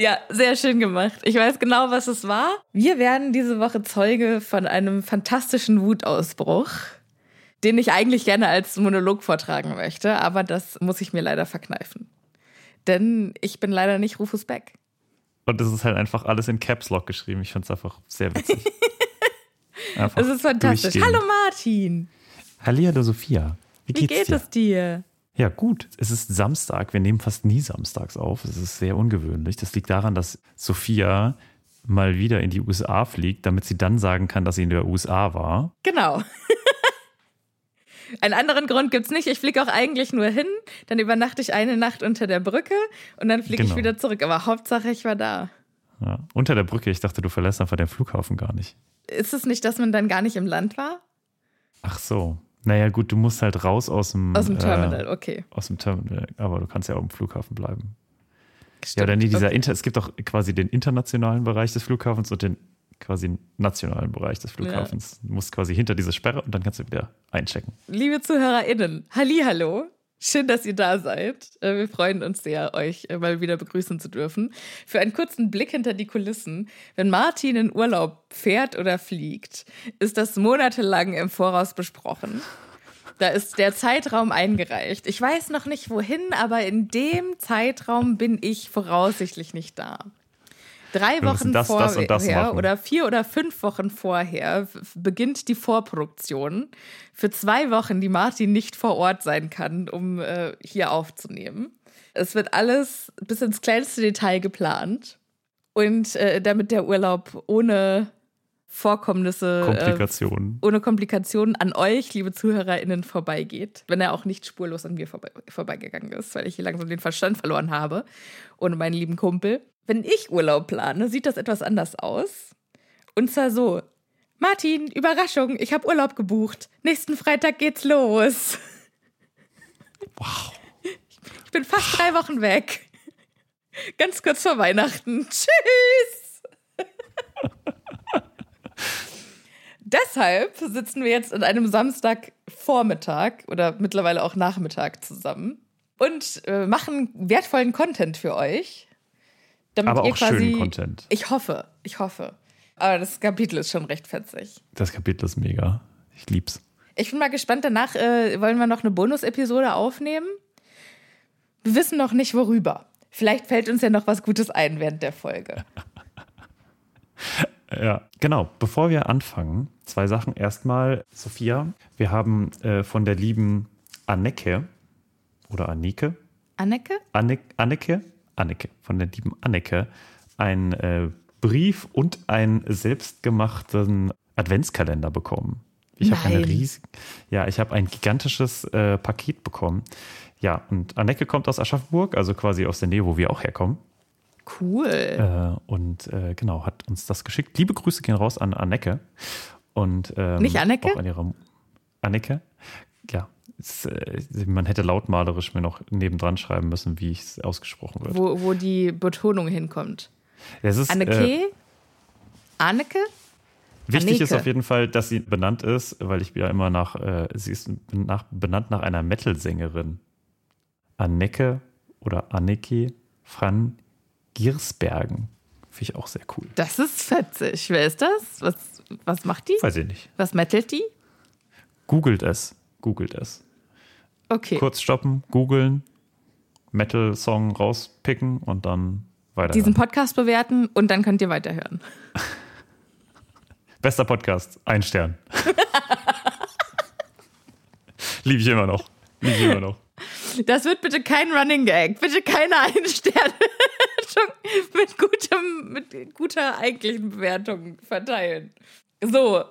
Ja, sehr schön gemacht. Ich weiß genau, was es war. Wir werden diese Woche Zeuge von einem fantastischen Wutausbruch, den ich eigentlich gerne als Monolog vortragen möchte, aber das muss ich mir leider verkneifen. Denn ich bin leider nicht Rufus Beck. Und das ist halt einfach alles in Caps Lock geschrieben. Ich finde es einfach sehr witzig. Einfach Das ist fantastisch. Hallo Martin. Hallihallo Sophia. Wie, Wie geht es dir? Ja, gut. Es ist Samstag. Wir nehmen fast nie samstags auf. Es ist sehr ungewöhnlich. Das liegt daran, dass Sophia mal wieder in die USA fliegt, damit sie dann sagen kann, dass sie in der USA war. Genau. Einen anderen Grund gibt's nicht. Ich fliege auch eigentlich nur hin, dann übernachte ich eine Nacht unter der Brücke und dann fliege Genau. ich wieder zurück. Aber Hauptsache, ich war da. Ja. Unter der Brücke. Ich dachte, du verlässt einfach den Flughafen gar nicht. Ist es nicht, dass man dann gar nicht im Land war? Ach so. Naja, gut, du musst halt raus aus dem, Aus dem Terminal, Äh, okay. aus dem Terminal. Aber du kannst ja auch im Flughafen bleiben. Ja, Stimmt. oder nee, dieser Okay. Inter, es gibt auch quasi den internationalen Bereich des Flughafens und den quasi nationalen Bereich des Flughafens. Du musst quasi hinter diese Sperre und dann kannst du wieder einchecken. Liebe ZuhörerInnen, Hallihallo. Schön, dass ihr da seid. Äh, Wir freuen uns sehr, euch äh, mal wieder begrüßen zu dürfen. Für einen kurzen Blick hinter die Kulissen. Wenn Martin in Urlaub fährt oder fliegt, ist das monatelang im Voraus besprochen. Da ist der Zeitraum eingereicht. Ich weiß noch nicht wohin, aber in dem Zeitraum bin ich voraussichtlich nicht da. Drei Wochen das, vorher das das oder vier oder fünf Wochen vorher beginnt die Vorproduktion für zwei Wochen, die Martin nicht vor Ort sein kann, um äh, hier aufzunehmen. Es wird alles bis ins kleinste Detail geplant. Und äh, damit der Urlaub ohne Vorkommnisse, Komplikationen. Äh, ohne Komplikationen an euch, liebe ZuhörerInnen, vorbeigeht. Wenn er auch nicht spurlos an mir vorbei, vorbeigegangen ist, weil ich hier langsam den Verstand verloren habe. Ohne meinen lieben Kumpel. Wenn ich Urlaub plane, sieht das etwas anders aus. Und zwar so: Martin, Überraschung, ich habe Urlaub gebucht. Nächsten Freitag geht's los. Wow. Ich bin fast drei Wochen weg. Ganz kurz vor Weihnachten. Tschüss. Deshalb sitzen wir jetzt an einem Samstagvormittag oder mittlerweile auch Nachmittag zusammen und äh, machen wertvollen Content für euch. Damit Aber auch quasi, schönen Content. Ich hoffe, ich hoffe. Aber das Kapitel ist schon recht fetzig. Das Kapitel ist mega. Ich lieb's. Ich bin mal gespannt. Danach äh, wollen wir noch eine Bonus-Episode aufnehmen. Wir wissen noch nicht, worüber. Vielleicht fällt uns ja noch was Gutes ein während der Folge. Ja, genau. Bevor wir anfangen, zwei Sachen. Erstmal, Sophia, wir haben äh, von der lieben Anneke oder Anneke, Anneke? Anne, Anneke, Anneke, von der lieben Anneke, einen äh, Brief und einen selbstgemachten Adventskalender bekommen. Ich habe eine ja, ich habe ein gigantisches äh, Paket bekommen. Ja, und Anneke kommt aus Aschaffenburg, also quasi aus der Nähe, wo wir auch herkommen. Cool. Äh, und äh, genau, hat uns das geschickt. Liebe Grüße gehen raus an Anneke. Und, ähm, Nicht Anneke? Auch an ihre Anneke. Ja, es, äh, man hätte lautmalerisch mir noch nebendran schreiben müssen, wie es ausgesprochen wird. Wo, wo die Betonung hinkommt. Es ist, Anneke? Äh, Anneke? wichtig Anneke. ist auf jeden Fall, dass sie benannt ist, weil ich ja immer nach, äh, sie ist nach, benannt nach einer Metal-Sängerin. Anneke oder Anneke van Giersbergen. Finde ich auch sehr cool. Das ist fetzig. Wer ist das? Was, was macht die? Weiß ich nicht. Was mettelt die? Googelt es. Googelt es. Okay. Kurz stoppen, googeln, Metal-Song rauspicken und dann weiter. Diesen Podcast bewerten und dann könnt ihr weiterhören. Bester Podcast, ein Stern. Liebe ich immer noch. Liebe ich immer noch. Das wird bitte kein Running Gag. Bitte keine Ein-Sterne mit, gutem, mit guter eigentlichen Bewertung verteilen. So,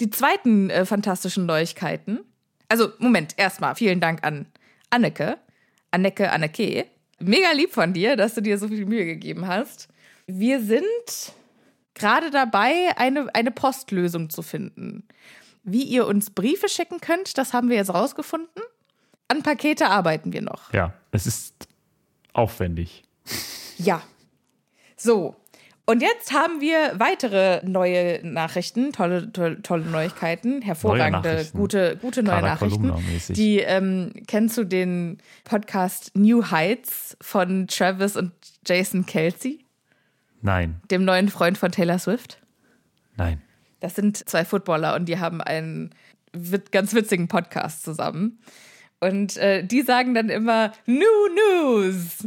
die zweiten äh, fantastischen Neuigkeiten. Also, Moment, erstmal vielen Dank an Anneke. Anneke, Anneke. Mega lieb von dir, dass du dir so viel Mühe gegeben hast. Wir sind gerade dabei, eine, eine Postlösung zu finden. Wie ihr uns Briefe schicken könnt, das haben wir jetzt rausgefunden. An Pakete arbeiten wir noch. Ja, es ist aufwendig. Ja. So. Und jetzt haben wir weitere neue Nachrichten, tolle, tolle, tolle Neuigkeiten, hervorragende, Nachrichten. gute, gute neue Cara Nachrichten. Die ähm, kennst du den Podcast New Heights von Travis und Jason Kelsey, Nein, dem neuen Freund von Taylor Swift? nein. Das sind zwei Footballer und die haben einen ganz witzigen Podcast zusammen. Und äh, die sagen dann immer New News.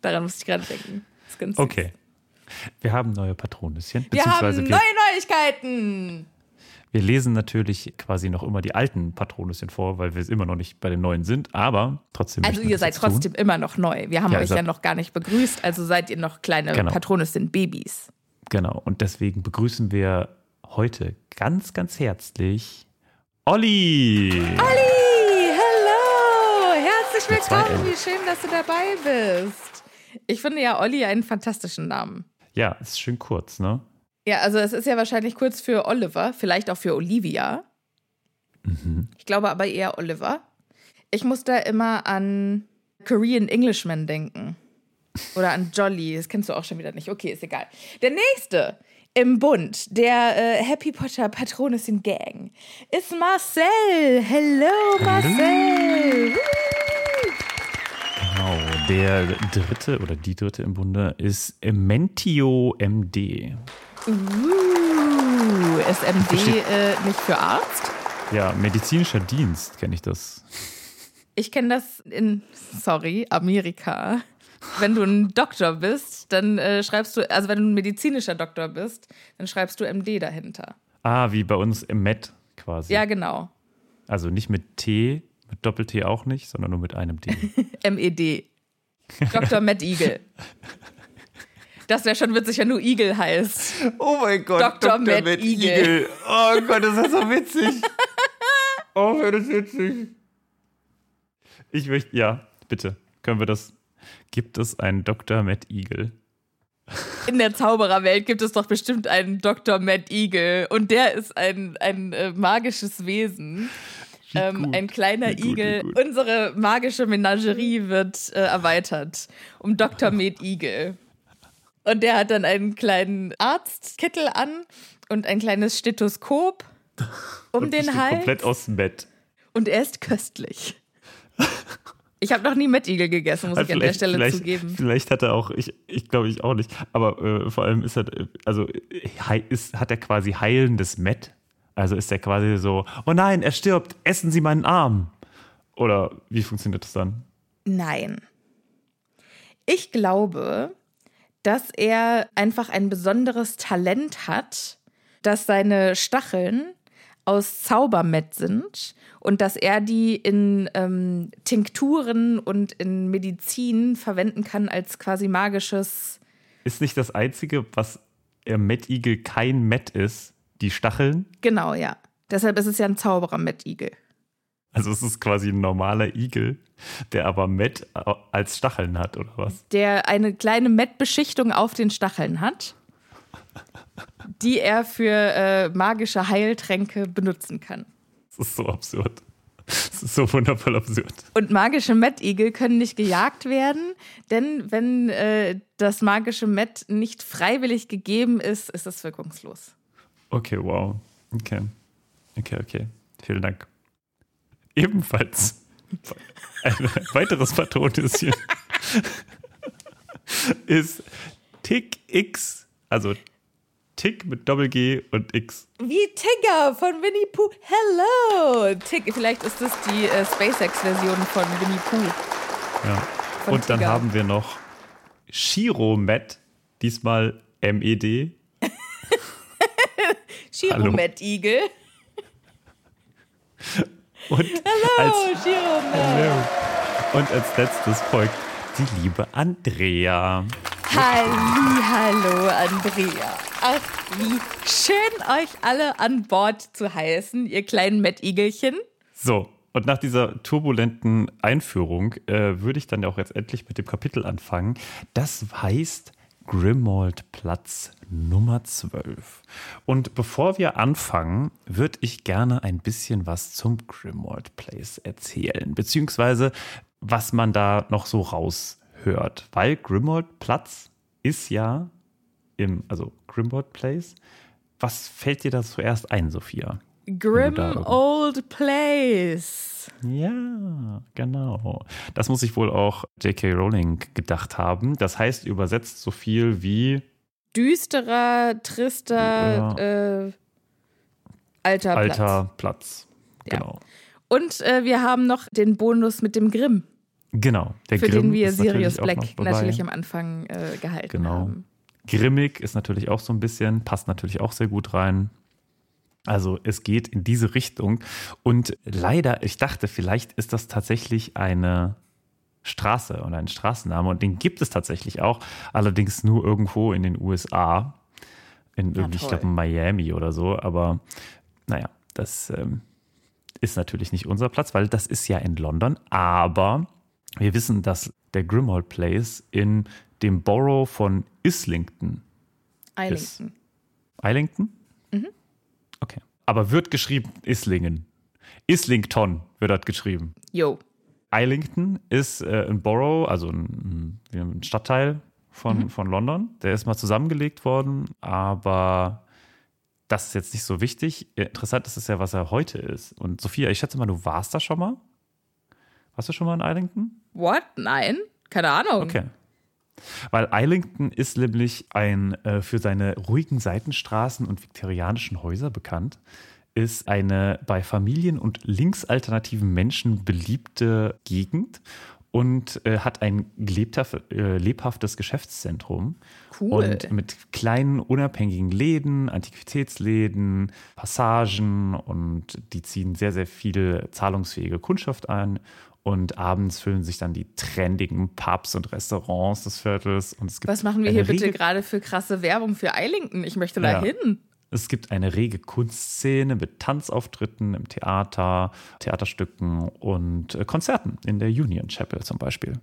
Daran musste ich gerade denken. Ganz süß. Okay. Wir haben neue Patronüschen. Wir haben neue wir, Neuigkeiten. wir lesen natürlich quasi noch immer die alten Patronüschen vor, weil wir immer noch nicht bei den neuen sind, aber trotzdem. Also ihr seid jetzt tun. trotzdem immer noch neu. Wir haben Ja, euch ja noch gar nicht begrüßt, also seid ihr noch kleine Genau. Patronüssen Babys. Genau. Und deswegen begrüßen wir heute ganz, ganz herzlich Olli. Olli, hallo, herzlich willkommen. Wie schön, dass du dabei bist. Ich finde ja Olli einen fantastischen Namen. Ja, ist schön kurz, ne? Ja, also es ist ja wahrscheinlich kurz für Oliver, vielleicht auch für Olivia. Ich glaube aber eher Oliver. Ich muss da immer an Korean Englishman denken. Oder an Jolly, das kennst du auch schon wieder nicht. Okay, ist egal. Der nächste im Bund der äh, Happy Potter Patronessin Gang ist Marcel. Hello, Marcel. Genau. Der dritte oder die dritte im Bunde ist Mentio MD. Uh, ist MD äh, nicht für Arzt? Ja, medizinischer Dienst kenne ich das. Ich kenne das in, sorry, Amerika. Wenn du ein Doktor bist, dann äh, schreibst du, also wenn du ein medizinischer Doktor bist, dann schreibst du MD dahinter. Ah, wie bei uns im Med quasi. Ja, genau. Also nicht mit T, mit Doppel-T auch nicht, sondern nur mit einem D. MED. Dr. Matt Eagle. Das wäre schon witzig, wenn du Eagle heißt. Oh mein Gott, Dr. Matt Eagle. Oh Gott, das ist so witzig. Oh, wäre das witzig. Ich möchte, ja, bitte, können wir das. Gibt es einen Dr. Matt Eagle? In der Zaubererwelt gibt es doch bestimmt einen Dr. Matt Eagle. Und der ist ein, ein äh, magisches Wesen. Ähm, ein kleiner gut, Igel. gut. Unsere magische Menagerie wird äh, erweitert um Dr. Med Igel. Und der hat dann einen kleinen Arztkittel an und ein kleines Stethoskop um Und den Hals. Komplett aus dem Bett. Und er ist köstlich. Ich habe noch nie Met Igel gegessen, muss ich an der Stelle vielleicht, zugeben. Vielleicht hat er auch, ich, ich glaube ich auch nicht, aber äh, vor allem ist er, äh, also äh, ist, hat er quasi heilendes Met. Also ist er quasi so, oh nein, er stirbt, essen Sie meinen Arm. Oder wie funktioniert das dann? Nein. Ich glaube, dass er einfach ein besonderes Talent hat, dass seine Stacheln aus Zaubermett sind und dass er die in ähm, Tinkturen und in Medizin verwenden kann als quasi magisches. Ist nicht das Einzige, was er Met Eagle kein Met ist, die Stacheln. Genau, ja. Deshalb ist es ja ein Zauberer-Mettigel. Also es ist quasi ein normaler Igel, der aber Met als Stacheln hat, oder was? Der eine kleine Met-Beschichtung auf den Stacheln hat, die er für äh, magische Heiltränke benutzen kann. Das ist so absurd. Das ist so wundervoll absurd. Und magische Mettigel können nicht gejagt werden, denn wenn äh, das magische Met nicht freiwillig gegeben ist, ist es wirkungslos. Okay, wow. Okay. Okay, okay. Vielen Dank. Ebenfalls ein weiteres Patronüschen ist Tick X, also Tick mit Doppel-G und X. Wie Tigger von Winnie Pooh. Hello! Tick, vielleicht ist das die äh, SpaceX-Version von Winnie Pooh. Ja. Von Und dann Tiger. haben wir noch Shiro Met, diesmal MED. Chiromet-Igel. Und Oh, als, Chiromet. und als letztes folgt die liebe Andrea. Halli, hallo, Andrea. Ach, wie schön euch alle an Bord zu heißen, ihr kleinen Mettigelchen. So, und nach dieser turbulenten Einführung äh, würde ich dann ja auch jetzt endlich mit dem Kapitel anfangen. Das heißt Grimald Platz Nummer 12. Und bevor wir anfangen, würde ich gerne ein bisschen was zum Grimald Place erzählen, beziehungsweise was man da noch so raushört. Weil Grimald Platz ist ja im, also Grimald Place. Was fällt dir da zuerst ein, Sophia? Grim Old Place. Ja, genau. Das muss sich wohl auch J.K. Rowling gedacht haben. Das heißt übersetzt so viel wie Düsterer, trister, äh, alter, Platz. alter Platz. Ja. Genau. Und äh, wir haben noch den Bonus mit dem Grimm, Genau. Der für Grimm den wir natürlich Sirius auch Black natürlich am Anfang äh, gehalten Genau. haben. Grimmig ist natürlich auch so ein bisschen, passt natürlich auch sehr gut rein. Also es geht in diese Richtung. Und leider, ich dachte, vielleicht ist das tatsächlich eine Straße oder ein Straßenname. Und den gibt es tatsächlich auch, allerdings nur irgendwo in den USA. In irgendwie, ich toll. glaube, Miami oder so. Aber naja, das ähm, ist natürlich nicht unser Platz, weil das ist ja in London. Aber wir wissen, dass der Grimald Place in dem Borough von Islington Eilington. Islington? Okay. Aber wird geschrieben Islingen. Islington wird das geschrieben. Jo. Islington ist äh, ein Borough, also ein, ein Stadtteil von, von London. Der ist mal zusammengelegt worden, aber das ist jetzt nicht so wichtig. Interessant ist es ja, was er heute ist. Und Sophia, ich schätze mal, du warst da schon mal? Warst du schon mal in Islington? What? Nein? Keine Ahnung. Okay. Weil Islington ist nämlich ein äh, für seine ruhigen Seitenstraßen und viktorianischen Häuser bekannt, ist eine bei Familien und linksalternativen Menschen beliebte Gegend und äh, hat ein lebhaft, äh, lebhaftes Geschäftszentrum. Cool. Und mit kleinen unabhängigen Läden, Antiquitätsläden, Passagen und die ziehen sehr, sehr viel zahlungsfähige Kundschaft ein. Und abends füllen sich dann die trendigen Pubs und Restaurants des Viertels. Und es gibt Was machen wir hier bitte gerade für krasse Werbung für Eilington? Ich möchte da Ja. hin. Es gibt eine rege Kunstszene mit Tanzauftritten im Theater, Theaterstücken und äh, Konzerten in der Union Chapel zum Beispiel.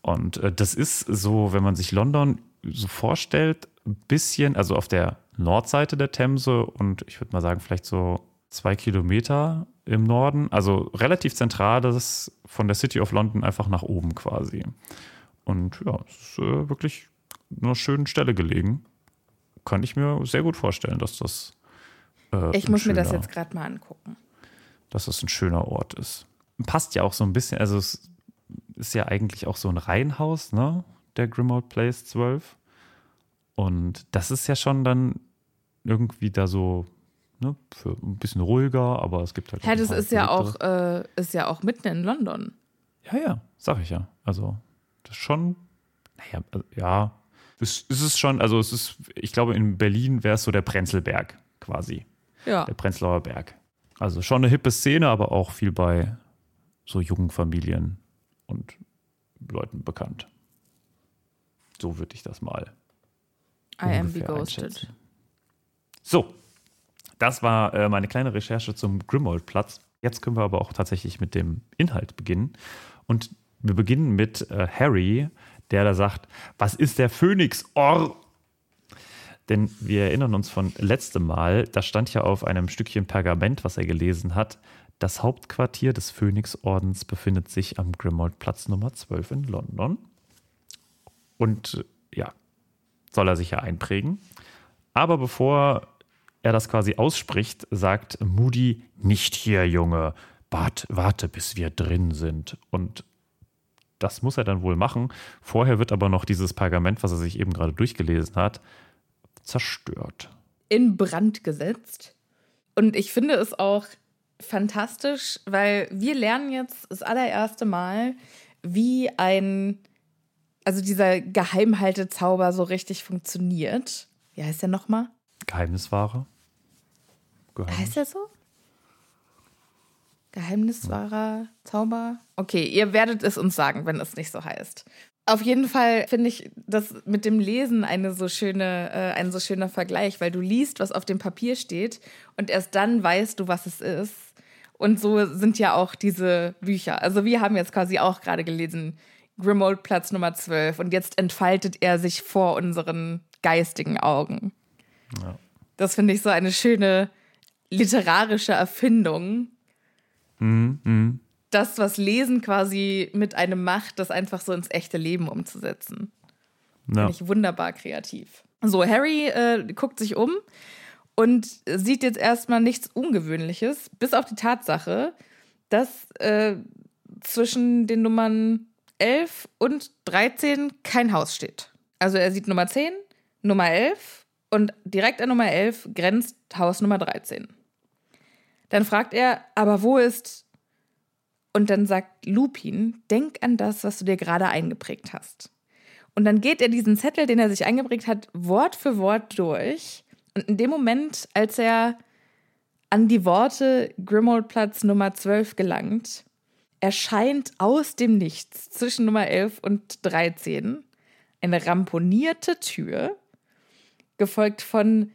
Und äh, das ist so, wenn man sich London so vorstellt, ein bisschen, also auf der Nordseite der Themse und ich würde mal sagen, vielleicht so zwei Kilometer im Norden, also relativ zentral, das ist von der City of London einfach nach oben quasi. Und ja, es ist äh, wirklich eine schöne Stelle gelegen. Kann ich mir sehr gut vorstellen, dass das. Äh, Ich muss mir das schöner- jetzt gerade mal angucken. Dass das ein schöner Ort ist. Passt ja auch so ein bisschen, also es ist ja eigentlich auch so ein Reihenhaus, ne? Der Grimald Place 12. Und das ist ja schon dann irgendwie da so, ne, für ein bisschen ruhiger, aber es gibt halt. Ein das ist ja auch, äh, ist ja auch mitten in London. Ja, ja, sag ich ja. Also, das ist schon, naja, also, ja, es, es ist schon, also es ist, ich glaube, in Berlin wäre es so der Prenzlberg quasi, Ja. der Prenzlauer Berg. Also schon eine hippe Szene, aber auch viel bei so jungen Familien und Leuten bekannt. So würde ich das mal I am be ghosted. So, Das war äh, meine kleine Recherche zum Grimoldplatz. Jetzt können wir aber auch tatsächlich mit dem Inhalt beginnen. Und wir beginnen mit äh, Harry, der da sagt, was ist der Phönix-Or? Denn wir erinnern uns von letztem Mal, da stand ja auf einem Stückchen Pergament, was er gelesen hat, das Hauptquartier des Phönixordens befindet sich am Grimoldplatz Nummer 12 in London. Und ja, soll er sich ja einprägen. Aber bevor er das quasi ausspricht, sagt Moody, nicht hier, Junge, Bart, warte, bis wir drin sind. Und das muss er dann wohl machen. Vorher wird aber noch dieses Pergament, was er sich eben gerade durchgelesen hat, zerstört. In Brand gesetzt. Und ich finde es auch fantastisch, weil wir lernen jetzt das allererste Mal, wie ein, also dieser Geheimhaltezauber so richtig funktioniert. Wie heißt der nochmal? Geheimniswahrer? Geheimnis. Heißt der so? Geheimniswahrer Zauber? Okay, ihr werdet es uns sagen, wenn es nicht so heißt. Auf jeden Fall finde ich das mit dem Lesen eine so schöne, äh, ein so schöner Vergleich, weil du liest, was auf dem Papier steht und erst dann weißt du, was es ist. Und so sind ja auch diese Bücher. Also wir haben jetzt quasi auch gerade gelesen, Grimold Platz Nummer 12 und jetzt entfaltet er sich vor unseren geistigen Augen. Ja. Das finde ich so eine schöne literarische Erfindung. Mhm, mh. Das, was Lesen quasi mit einem macht, das einfach so ins echte Leben umzusetzen. Ja. Finde ich wunderbar kreativ. So, Harry äh, guckt sich um und sieht jetzt erstmal nichts Ungewöhnliches, bis auf die Tatsache, dass äh, zwischen den Nummern 11 und 13 kein Haus steht. Also er sieht Nummer 10, Nummer 11 und direkt an Nummer 11 grenzt Haus Nummer 13. Dann fragt er, aber wo ist... Und dann sagt Lupin, denk an das, was du dir gerade eingeprägt hast. Und dann geht er diesen Zettel, den er sich eingeprägt hat, Wort für Wort durch und in dem Moment, als er an die Worte Grimoldplatz Nummer 12 gelangt, erscheint aus dem Nichts zwischen Nummer 11 und 13 eine ramponierte Tür, gefolgt von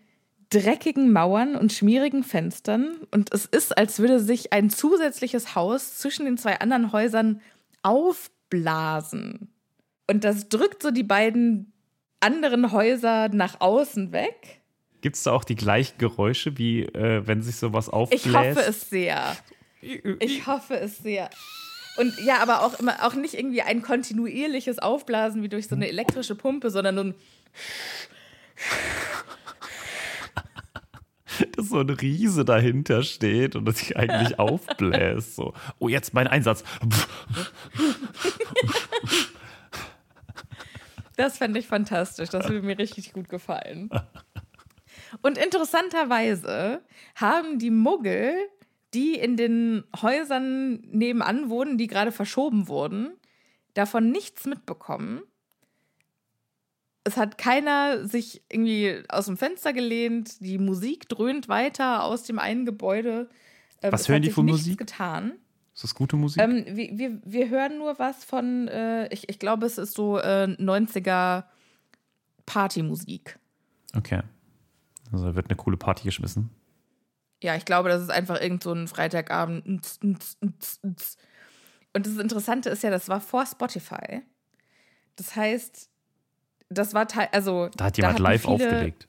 dreckigen Mauern und schmierigen Fenstern. Und es ist, als würde sich ein zusätzliches Haus zwischen den zwei anderen Häusern aufblasen. Und das drückt so die beiden anderen Häuser nach außen weg. Gibt es da auch die gleichen Geräusche, wie äh, wenn sich sowas aufbläst? Ich hoffe es sehr. Ich hoffe es sehr. Und ja, aber auch immer auch nicht irgendwie ein kontinuierliches Aufblasen wie durch so eine elektrische Pumpe, sondern nur ein dass so ein Riese dahinter steht und das sich eigentlich aufbläst. So, oh, jetzt mein Einsatz. Das fände ich fantastisch. Das würde mir richtig gut gefallen. Und interessanterweise haben die Muggel, die in den Häusern nebenan wohnen, die gerade verschoben wurden, davon nichts mitbekommen. Es hat keiner sich irgendwie aus dem Fenster gelehnt, die Musik dröhnt weiter aus dem einen Gebäude. Ähm, was hören die für Musik? getan. Ist das gute Musik? Ähm, wir, wir, wir, hören nur was von, äh, ich, ich glaube, es ist so äh, 90er Partymusik. Okay. Also da wird eine coole Party geschmissen. Ja, ich glaube, das ist einfach irgend so ein Freitagabend. Und das Interessante ist ja, das war vor Spotify. Das heißt, das war also. Da hat jemand da live viele, aufgelegt.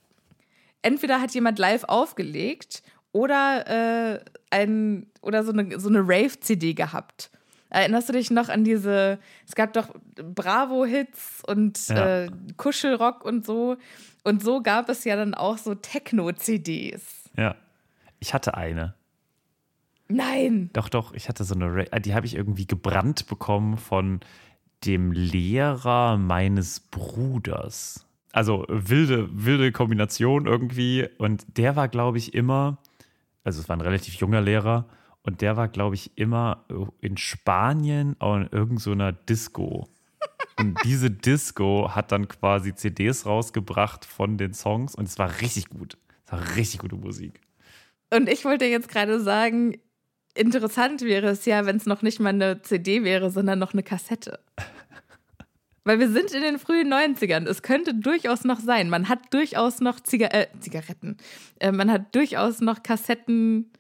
Entweder hat jemand live aufgelegt oder äh, ein oder so eine so eine Rave-CD gehabt. Erinnerst du dich noch an diese? Es gab doch Bravo-Hits und ja. äh, Kuschelrock und so. Und so gab es ja dann auch so Techno-CDs. Ja. Ich hatte eine. Nein. Doch, doch, ich hatte so eine, die habe ich irgendwie gebrannt bekommen von dem Lehrer meines Bruders. Also wilde, wilde Kombination irgendwie. Und der war, glaube ich, immer, also es war ein relativ junger Lehrer, und der war, glaube ich, immer in Spanien in irgendeiner so Disco. Und diese Disco hat dann quasi CDs rausgebracht von den Songs und es war richtig gut. Es war richtig gute Musik. Und ich wollte jetzt gerade sagen, interessant wäre es ja, wenn es noch nicht mal eine CD wäre, sondern noch eine Kassette. Weil wir sind in den frühen 90ern. Es könnte durchaus noch sein. Man hat durchaus noch Ziga äh, Zigaretten. Äh, man hat durchaus noch Kassetten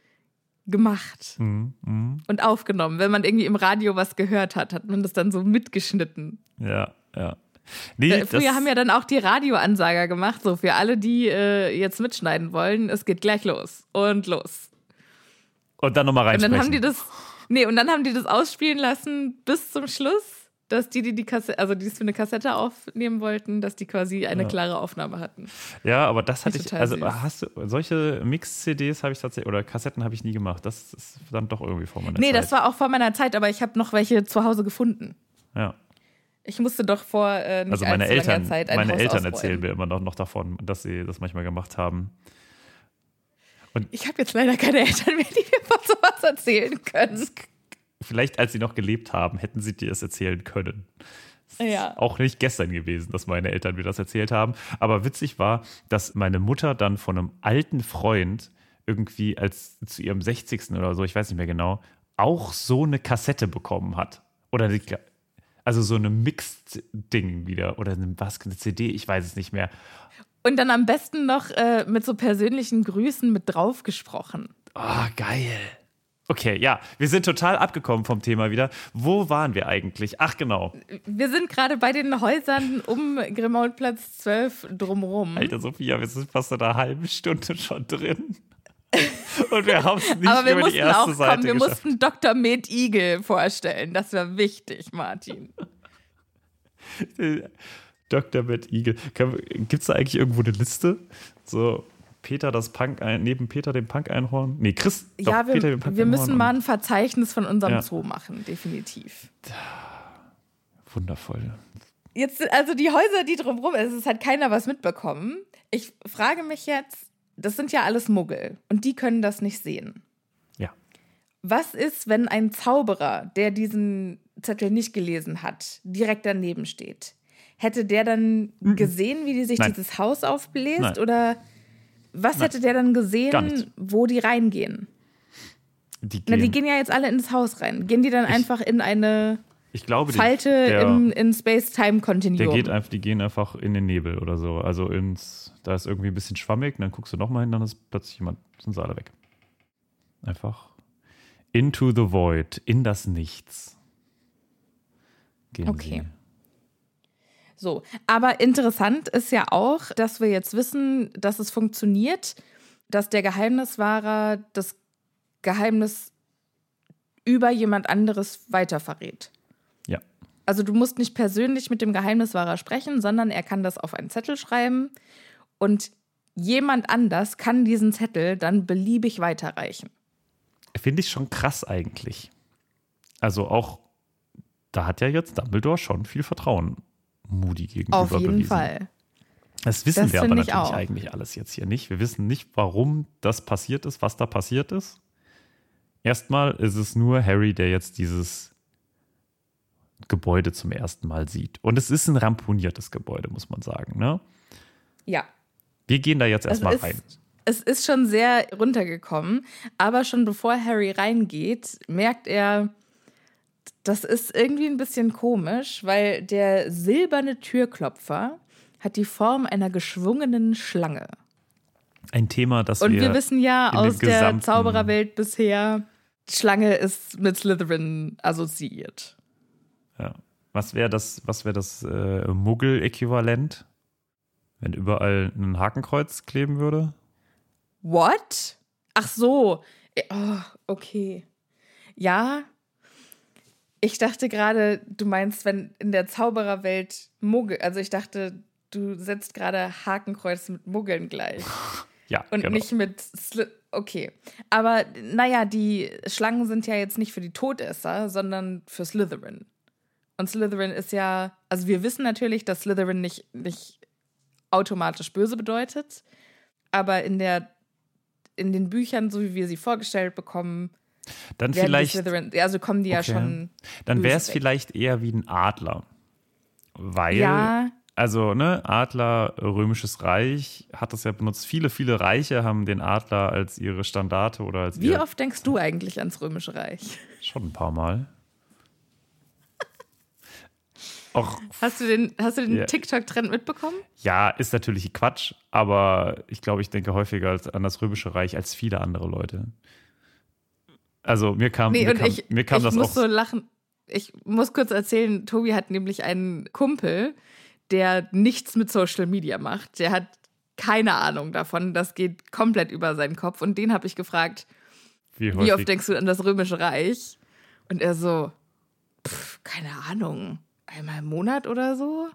gemacht Mhm, und aufgenommen. Wenn man irgendwie im Radio was gehört hat, hat man das dann so mitgeschnitten. Ja, ja. Nee, Äh, Früher haben ja dann auch die Radioansager gemacht, so für alle, die äh, jetzt mitschneiden wollen, es geht gleich los und los. Und dann nochmal Und reinsprechen. dann haben die das, nee, und dann haben die das ausspielen lassen bis zum Schluss, dass die, die die Kassette, also die es für eine Kassette aufnehmen wollten, dass die quasi eine klare Aufnahme hatten. Ja, aber das hatte ich, also süß. hast du, solche Mix-CDs habe ich tatsächlich, oder Kassetten habe ich nie gemacht. Das ist dann doch irgendwie vor meiner Nee, Zeit. das war auch vor meiner Zeit, aber ich habe noch welche zu Hause gefunden. Ja. Ich musste doch vor äh, nicht Also meine Eltern, Zeit ein meine Haus Eltern ausräumen. erzählen mir immer noch, noch davon, dass sie das manchmal gemacht haben. Ich habe jetzt leider keine Eltern mehr, die mir von sowas erzählen können. Vielleicht, als sie noch gelebt haben, hätten sie dir es erzählen können. Ja. Auch nicht gestern gewesen, dass meine Eltern mir das erzählt haben. Aber witzig war, dass meine Mutter dann von einem alten Freund irgendwie als zu ihrem 60. oder so, ich weiß nicht mehr genau, auch so eine Kassette bekommen hat. Oder die, also so eine Mixed-Ding wieder. Oder eine, was, eine CD, ich weiß es nicht mehr. Und dann am besten noch äh, mit so persönlichen Grüßen mit drauf gesprochen. Oh, geil. Okay, ja, wir sind total abgekommen vom Thema wieder. Wo waren wir eigentlich? Ach, genau. Wir sind gerade bei den Häusern um Grimaudplatz 12 drumherum. Alter Sophia, wir sind fast in einer halben Stunde schon drin. Und wir haben es nicht Aber wir über die mussten erste auch Seite kommen, wir geschafft. mussten Dr. Med Igel vorstellen. Das war wichtig, Martin. Dr. Matt Eagle. Gibt es da eigentlich irgendwo eine Liste? So, Peter das Punk, ein, neben Peter dem Punk-Einhorn? Nee, Chris. doch, ja, Peter wir, Punk wir müssen Einhorn mal ein Verzeichnis von unserem Ja. Zoo machen, definitiv. Wundervoll. Jetzt, also die Häuser, die drumherum ist, es hat keiner was mitbekommen. Ich frage mich jetzt, das sind ja alles Muggel und die können das nicht sehen. Ja. Was ist, wenn ein Zauberer, der diesen Zettel nicht gelesen hat, direkt daneben steht? Hätte der dann gesehen, wie die sich Mhm. Nein. dieses Haus aufbläst? Nein. Oder was hätte der dann gesehen, wo die reingehen? Die Na, gehen, die gehen ja jetzt alle ins Haus rein. Gehen die dann einfach in eine ich glaube, die, Falte der, im, in der Space-Time-Kontinuum? geht einfach, die gehen einfach in den Nebel oder so. Also ins, da ist irgendwie ein bisschen schwammig, dann guckst du nochmal hin, dann ist plötzlich jemand, sind sie alle weg. Einfach into the void, in das Nichts. Gehen Okay. sie. So, aber interessant ist ja auch, dass wir jetzt wissen, dass es funktioniert, dass der Geheimniswahrer das Geheimnis über jemand anderes weiterverrät. Ja. Also du musst nicht persönlich mit dem Geheimniswahrer sprechen, sondern er kann das auf einen Zettel schreiben und jemand anders kann diesen Zettel dann beliebig weiterreichen. Finde ich schon krass eigentlich. Also auch, da hat ja jetzt Dumbledore schon viel Vertrauen Moody gegenüber Auf jeden bewiesen. Fall. Das wissen Das wir aber natürlich auch. eigentlich alles jetzt hier nicht. Wir wissen nicht, warum das passiert ist, was da passiert ist. Erstmal ist es nur Harry, der jetzt dieses Gebäude zum ersten Mal sieht. Und es ist ein ramponiertes Gebäude, muss man sagen. Ne? Ja. Wir gehen da jetzt Also erstmal rein. es ist schon sehr runtergekommen, aber schon bevor Harry reingeht, merkt er, das ist irgendwie ein bisschen komisch, weil der silberne Türklopfer hat die Form einer geschwungenen Schlange. Ein Thema, das Und wir, wir, wissen ja aus der Zaubererwelt bisher, Schlange ist mit Slytherin assoziiert. Ja. Was wäre das, was wär das äh, Muggel-Äquivalent? Wenn überall ein Hakenkreuz kleben würde? What? Ach so. Eh, Oh, okay. Ja. Ich dachte gerade, du meinst, wenn in der Zaubererwelt Muggel, also ich dachte, du setzt gerade Hakenkreuz mit Muggeln gleich Ja, und genau. nicht mit Sli Okay. Aber naja, die Schlangen sind ja jetzt nicht für die Todesser, sondern für Slytherin. Und Slytherin ist ja, also wir wissen natürlich, dass Slytherin nicht, nicht automatisch böse bedeutet, aber in der in den Büchern, so wie wir sie vorgestellt bekommen, Dann werden vielleicht, Slytherin, also kommen die ja Okay. schon. dann wäre es vielleicht eher wie ein Adler. Weil, Ja. also, ne, Adler, Römisches Reich hat das ja benutzt. Viele, viele Reiche haben den Adler als ihre Standarte oder als Wie oft denkst du eigentlich ans Römische Reich? Schon ein paar Mal. auch Hast du den, hast du den Ja. TikTok-Trend mitbekommen? Ja, ist natürlich Quatsch, aber ich glaube, ich denke häufiger an das Römische Reich als viele andere Leute. Also mir kam, Nee, mir kam, ich, mir kam ich das muss auch. so lachen. Ich muss kurz erzählen, Tobi hat nämlich einen Kumpel, der nichts mit Social Media macht. Der hat keine Ahnung davon. Das geht komplett über seinen Kopf. Und den habe ich gefragt, wie, wie oft denkst du an das Römische Reich? Und er so, pff, keine Ahnung, einmal im Monat oder so?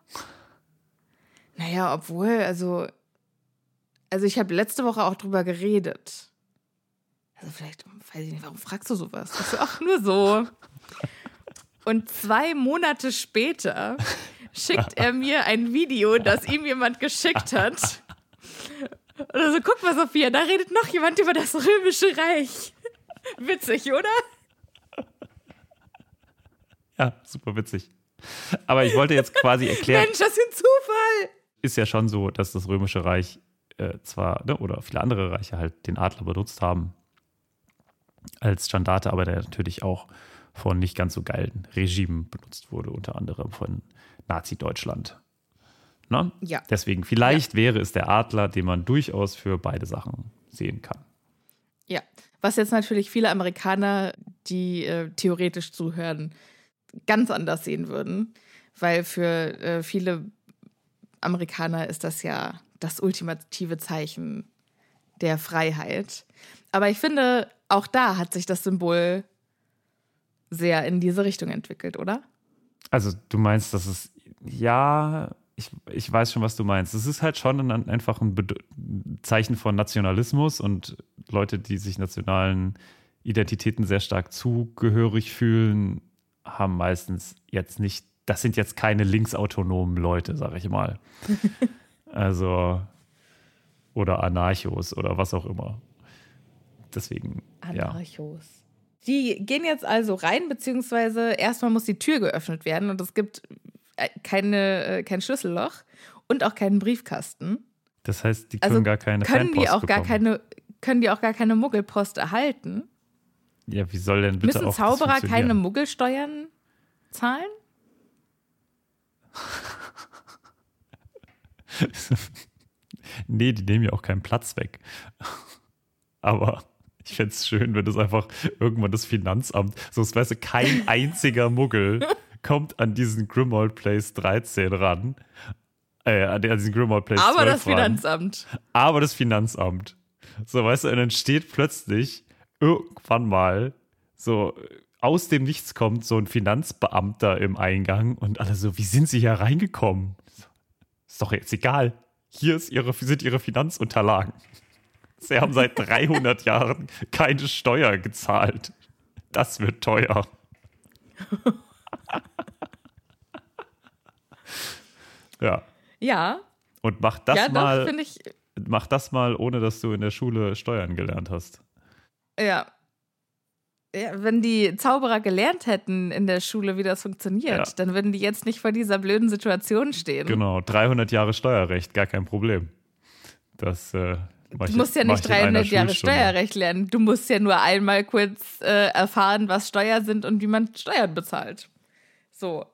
Naja, obwohl, also, also ich habe letzte Woche auch drüber geredet. Also vielleicht, weiß ich nicht, warum fragst du sowas? Ich so, ach, nur so. Und zwei Monate später schickt er mir ein Video, das ihm jemand geschickt hat. Oder so, guck mal, Sophia, da redet noch jemand über das Römische Reich. Witzig, oder? Ja, super witzig. Aber ich wollte jetzt quasi erklären, Mensch, das ist ein Zufall. ist ja schon so, dass das Römische Reich äh, zwar, ne, oder viele andere Reiche halt den Adler benutzt haben als Standarte, aber der natürlich auch von nicht ganz so geilen Regimen benutzt wurde, unter anderem von Nazi-Deutschland. Ne? Ja. Deswegen, vielleicht wäre es der Adler, den man durchaus für beide Sachen sehen kann. Ja. Was jetzt natürlich viele Amerikaner, die äh, theoretisch zuhören, ganz anders sehen würden. Weil für äh, viele Amerikaner ist das ja das ultimative Zeichen der Freiheit. Aber ich finde, auch da hat sich das Symbol sehr in diese Richtung entwickelt, oder? Also du meinst, dass es, ja, ich, ich weiß schon, was du meinst. Es ist halt schon ein, einfach ein Bed Zeichen von Nationalismus und Leute, die sich nationalen Identitäten sehr stark zugehörig fühlen, haben meistens jetzt nicht, das sind jetzt keine linksautonomen Leute, sag ich mal. also, oder Anarchos oder was auch immer. Deswegen, ja. Anarchos. Die gehen jetzt also rein, beziehungsweise erstmal muss die Tür geöffnet werden und es gibt äh, keine, äh, kein Schlüsselloch und auch keinen Briefkasten. Das heißt, die können Also gar keine können die Fanpost auch gar bekommen. keine können die auch gar keine Muggelpost erhalten? Ja, wie soll denn bitte Müssen auch Zauberer keine? Muggelsteuern zahlen? Nee, die nehmen ja auch keinen Platz weg. Aber ich fände es schön, wenn das einfach irgendwann das Finanzamt, so das weißt du, kein einziger Muggel kommt an diesen Grimmauld Place 13 ran. Äh, an diesen Grimmauld Place Aber 12 das ran. Finanzamt. Aber das Finanzamt. So, weißt du, und dann steht plötzlich irgendwann mal so aus dem Nichts kommt so ein Finanzbeamter im Eingang und alle so, wie sind sie hier reingekommen? Ist doch jetzt egal. Hier ist ihre, sind ihre Finanzunterlagen. Sie haben seit 300 Jahren keine Steuer gezahlt. Das wird teuer. ja. Ja, Und mach das ja, mal. doch, finde ich. Mach das mal, ohne dass du in der Schule Steuern gelernt hast. Ja. ja. Wenn die Zauberer gelernt hätten in der Schule, wie das funktioniert, Ja. dann würden die jetzt nicht vor dieser blöden Situation stehen. Genau, 300 Jahre Steuerrecht, gar kein Problem. Das äh, Du musst ja nicht ich in einer 300 Jahre. Steuerrecht lernen. Du musst ja nur einmal kurz äh, erfahren, was Steuer sind und wie man Steuern bezahlt. So.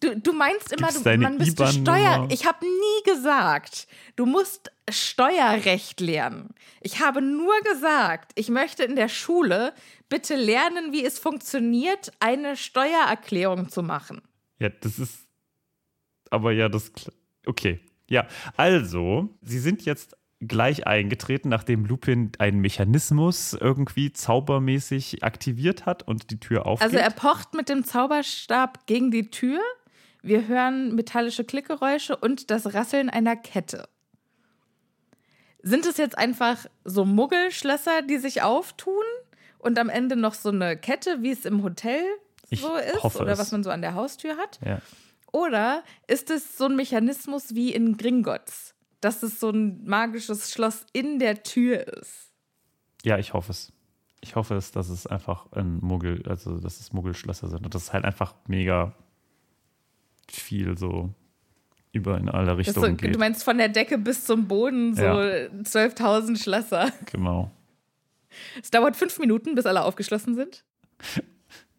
Du, du meinst immer, du, man müsste? Steuer. Ich habe nie gesagt, du musst Steuerrecht lernen. Ich habe nur gesagt, ich möchte in der Schule bitte lernen, wie es funktioniert, eine Steuererklärung zu machen. Ja, das ist. Aber ja, das. Okay. Ja, also, sie sind jetzt gleich eingetreten, nachdem Lupin einen Mechanismus irgendwie zaubermäßig aktiviert hat und die Tür aufgeht. Also er pocht mit dem Zauberstab gegen die Tür. Wir hören metallische Klickgeräusche und das Rasseln einer Kette. Sind es jetzt einfach so Muggelschlösser, die sich auftun und am Ende noch so eine Kette, wie es im Hotel Ich so ist oder es. was man so an der Haustür hat? ja. Oder ist es so ein Mechanismus wie in Gringotts, dass es so ein magisches Schloss in der Tür ist? ja, ich hoffe es. Ich hoffe es, dass es einfach ein Muggel, also dass es Muggelschlösser sind und das ist halt einfach mega viel so über in alle Richtungen so, geht. du meinst von der Decke bis zum Boden so Ja. 12.000 Schlösser. genau. Es dauert fünf Minuten, bis alle aufgeschlossen sind.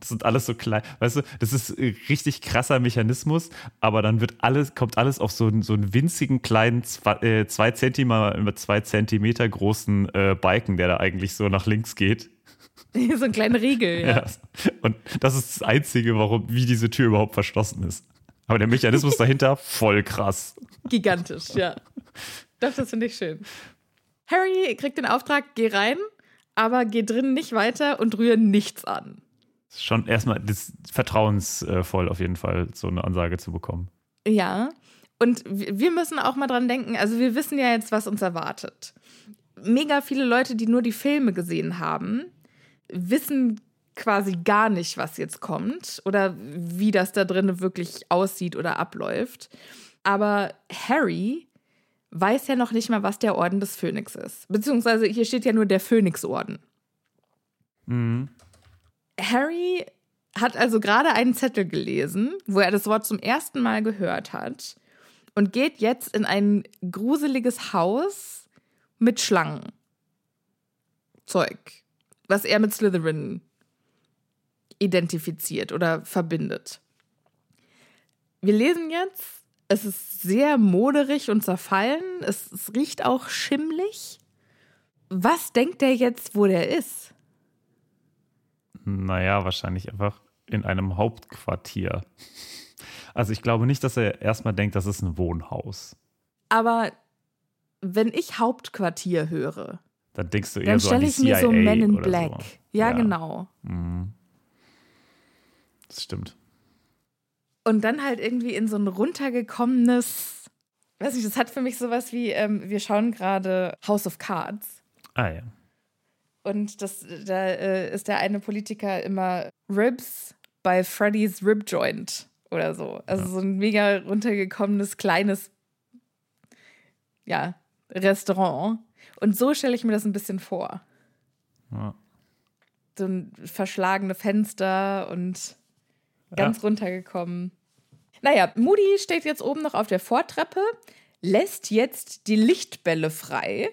Das sind alles so klein, weißt du, das ist ein richtig krasser Mechanismus, aber dann wird alles, kommt alles auf so, einen, so einen winzigen kleinen zwei, äh, zwei Zentimeter, zwei Zentimeter großen äh, Balken, der da eigentlich so nach links geht. so ein kleiner Riegel, ja. Ja. Und das ist das Einzige, warum, wie diese Tür überhaupt verschlossen ist. Aber der Mechanismus dahinter, voll krass. Gigantisch, ja. Doch, das finde ich schön. Harry kriegt den Auftrag, geh rein, aber geh drin nicht weiter und rühre nichts an. Schon erstmal das vertrauensvoll auf jeden Fall, so eine Ansage zu bekommen. Ja, und wir müssen auch mal dran denken, also wir wissen ja jetzt, was uns erwartet. Mega viele Leute, die nur die Filme gesehen haben, wissen quasi gar nicht, was jetzt kommt oder wie das da drin wirklich aussieht oder abläuft. Aber Harry weiß ja noch nicht mal, was der Orden des Phönix ist. Beziehungsweise hier steht ja nur der Phönixorden. Harry hat also gerade einen Zettel gelesen, wo er das Wort zum ersten Mal gehört hat und geht jetzt in ein gruseliges Haus mit Schlangen. Zeug, was er mit Slytherin identifiziert oder verbindet. Wir lesen jetzt, es ist sehr moderig und zerfallen, es, es riecht auch schimmlig. Was denkt er jetzt, wo der ist? Naja, wahrscheinlich einfach in einem Hauptquartier. Also ich glaube nicht, dass er erstmal denkt, das ist ein Wohnhaus. Aber wenn ich Hauptquartier höre, Dann denkst du eher dann so stelle ich mir CIA so Men in Black. So. Ja, genau. Das stimmt. Und dann halt irgendwie in so ein runtergekommenes, weiß nicht, das hat für mich sowas wie, ähm, wir schauen gerade House of Cards. Ah ja. Und das, da äh, ist der eine Politiker immer Ribs bei Freddy's Rib Joint oder so. Also so ein mega runtergekommenes, kleines, ja, Restaurant. Und so stelle ich mir das ein bisschen vor. Ja. So ein verschlagene Fenster und ganz runtergekommen. Naja, Moody steht jetzt oben noch auf der Vortreppe, lässt jetzt die Lichtbälle frei.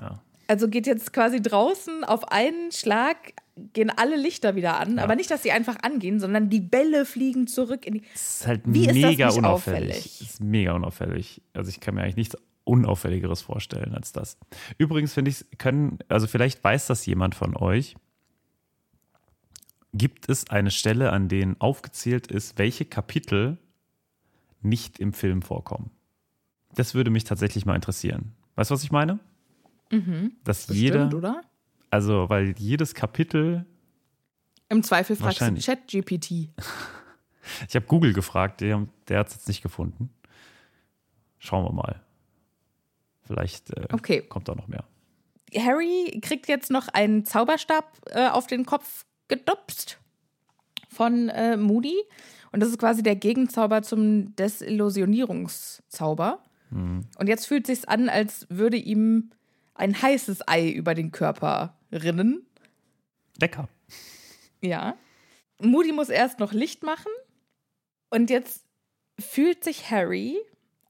Ja. Also geht jetzt quasi draußen auf einen Schlag, gehen alle Lichter wieder an. Aber nicht, dass sie einfach angehen, sondern die Bälle fliegen zurück in die. Das ist halt Wie ist das mega nicht unauffällig. auffällig? Das ist mega unauffällig. Also ich kann mir eigentlich nichts Unauffälligeres vorstellen als das. Übrigens finde ich, können, also vielleicht weiß das jemand von euch. Gibt es eine Stelle, an denen aufgezählt ist, welche Kapitel nicht im Film vorkommen? Das würde mich tatsächlich mal interessieren. Weißt du, was ich meine? Dass jeder, Stimmt, oder? also weil jedes Kapitel Im Zweifel fragst du. ChatGPT. Ich habe Google gefragt, der, hat es jetzt nicht gefunden. Schauen wir mal. Vielleicht äh, Okay. kommt da noch mehr. Harry kriegt jetzt noch einen Zauberstab äh, auf den Kopf gedupst von äh, Moody. Und das ist quasi der Gegenzauber zum Desillusionierungszauber. Und jetzt fühlt sich's an, als würde ihm ein heißes Ei über den Körper rinnen. Lecker. Ja. Moody muss erst noch Licht machen. Und jetzt fühlt sich Harry,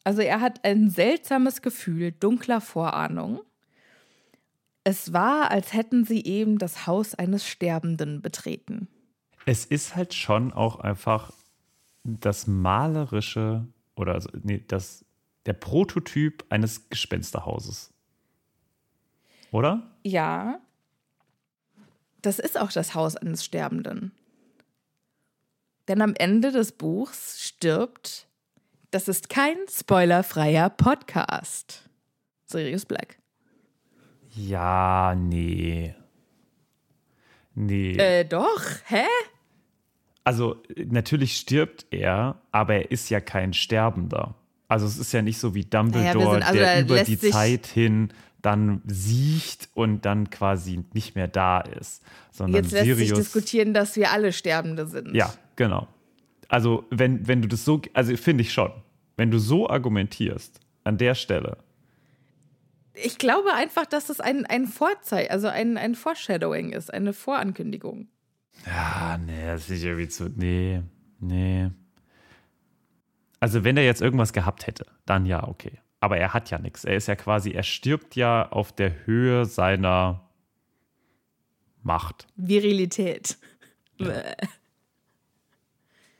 also er hat ein seltsames Gefühl dunkler Vorahnung. Es war, als hätten sie eben das Haus eines Sterbenden betreten. Es ist halt schon auch einfach das malerische oder also, nee, das, der Prototyp eines Gespensterhauses. Oder? Ja, das ist auch das Haus eines Sterbenden. Denn am Ende des Buchs stirbt, das ist kein spoilerfreier Podcast. Sirius Black. Ja, nee. Nee. Äh, doch, hä? Also natürlich stirbt er, aber er ist ja kein Sterbender. Also es ist ja nicht so wie Dumbledore, Naja, sind- also der er über die Zeit hin dann siecht und dann quasi nicht mehr da ist. Sondern Jetzt lässt sich Sirius, diskutieren, dass wir alle Sterbende sind. Ja, genau. Also wenn, wenn du das so, also finde ich schon, wenn du so argumentierst an der Stelle, Ich glaube einfach, dass das ein, ein Vorzei, also ein, ein Foreshadowing ist, eine Vorankündigung. Ah, nee, das ist irgendwie zu. Nee, nee. Also, wenn er jetzt irgendwas gehabt hätte, dann ja, okay. Aber er hat ja nichts. Er ist ja quasi, er stirbt ja auf der Höhe seiner Macht. Virilität. Bäh.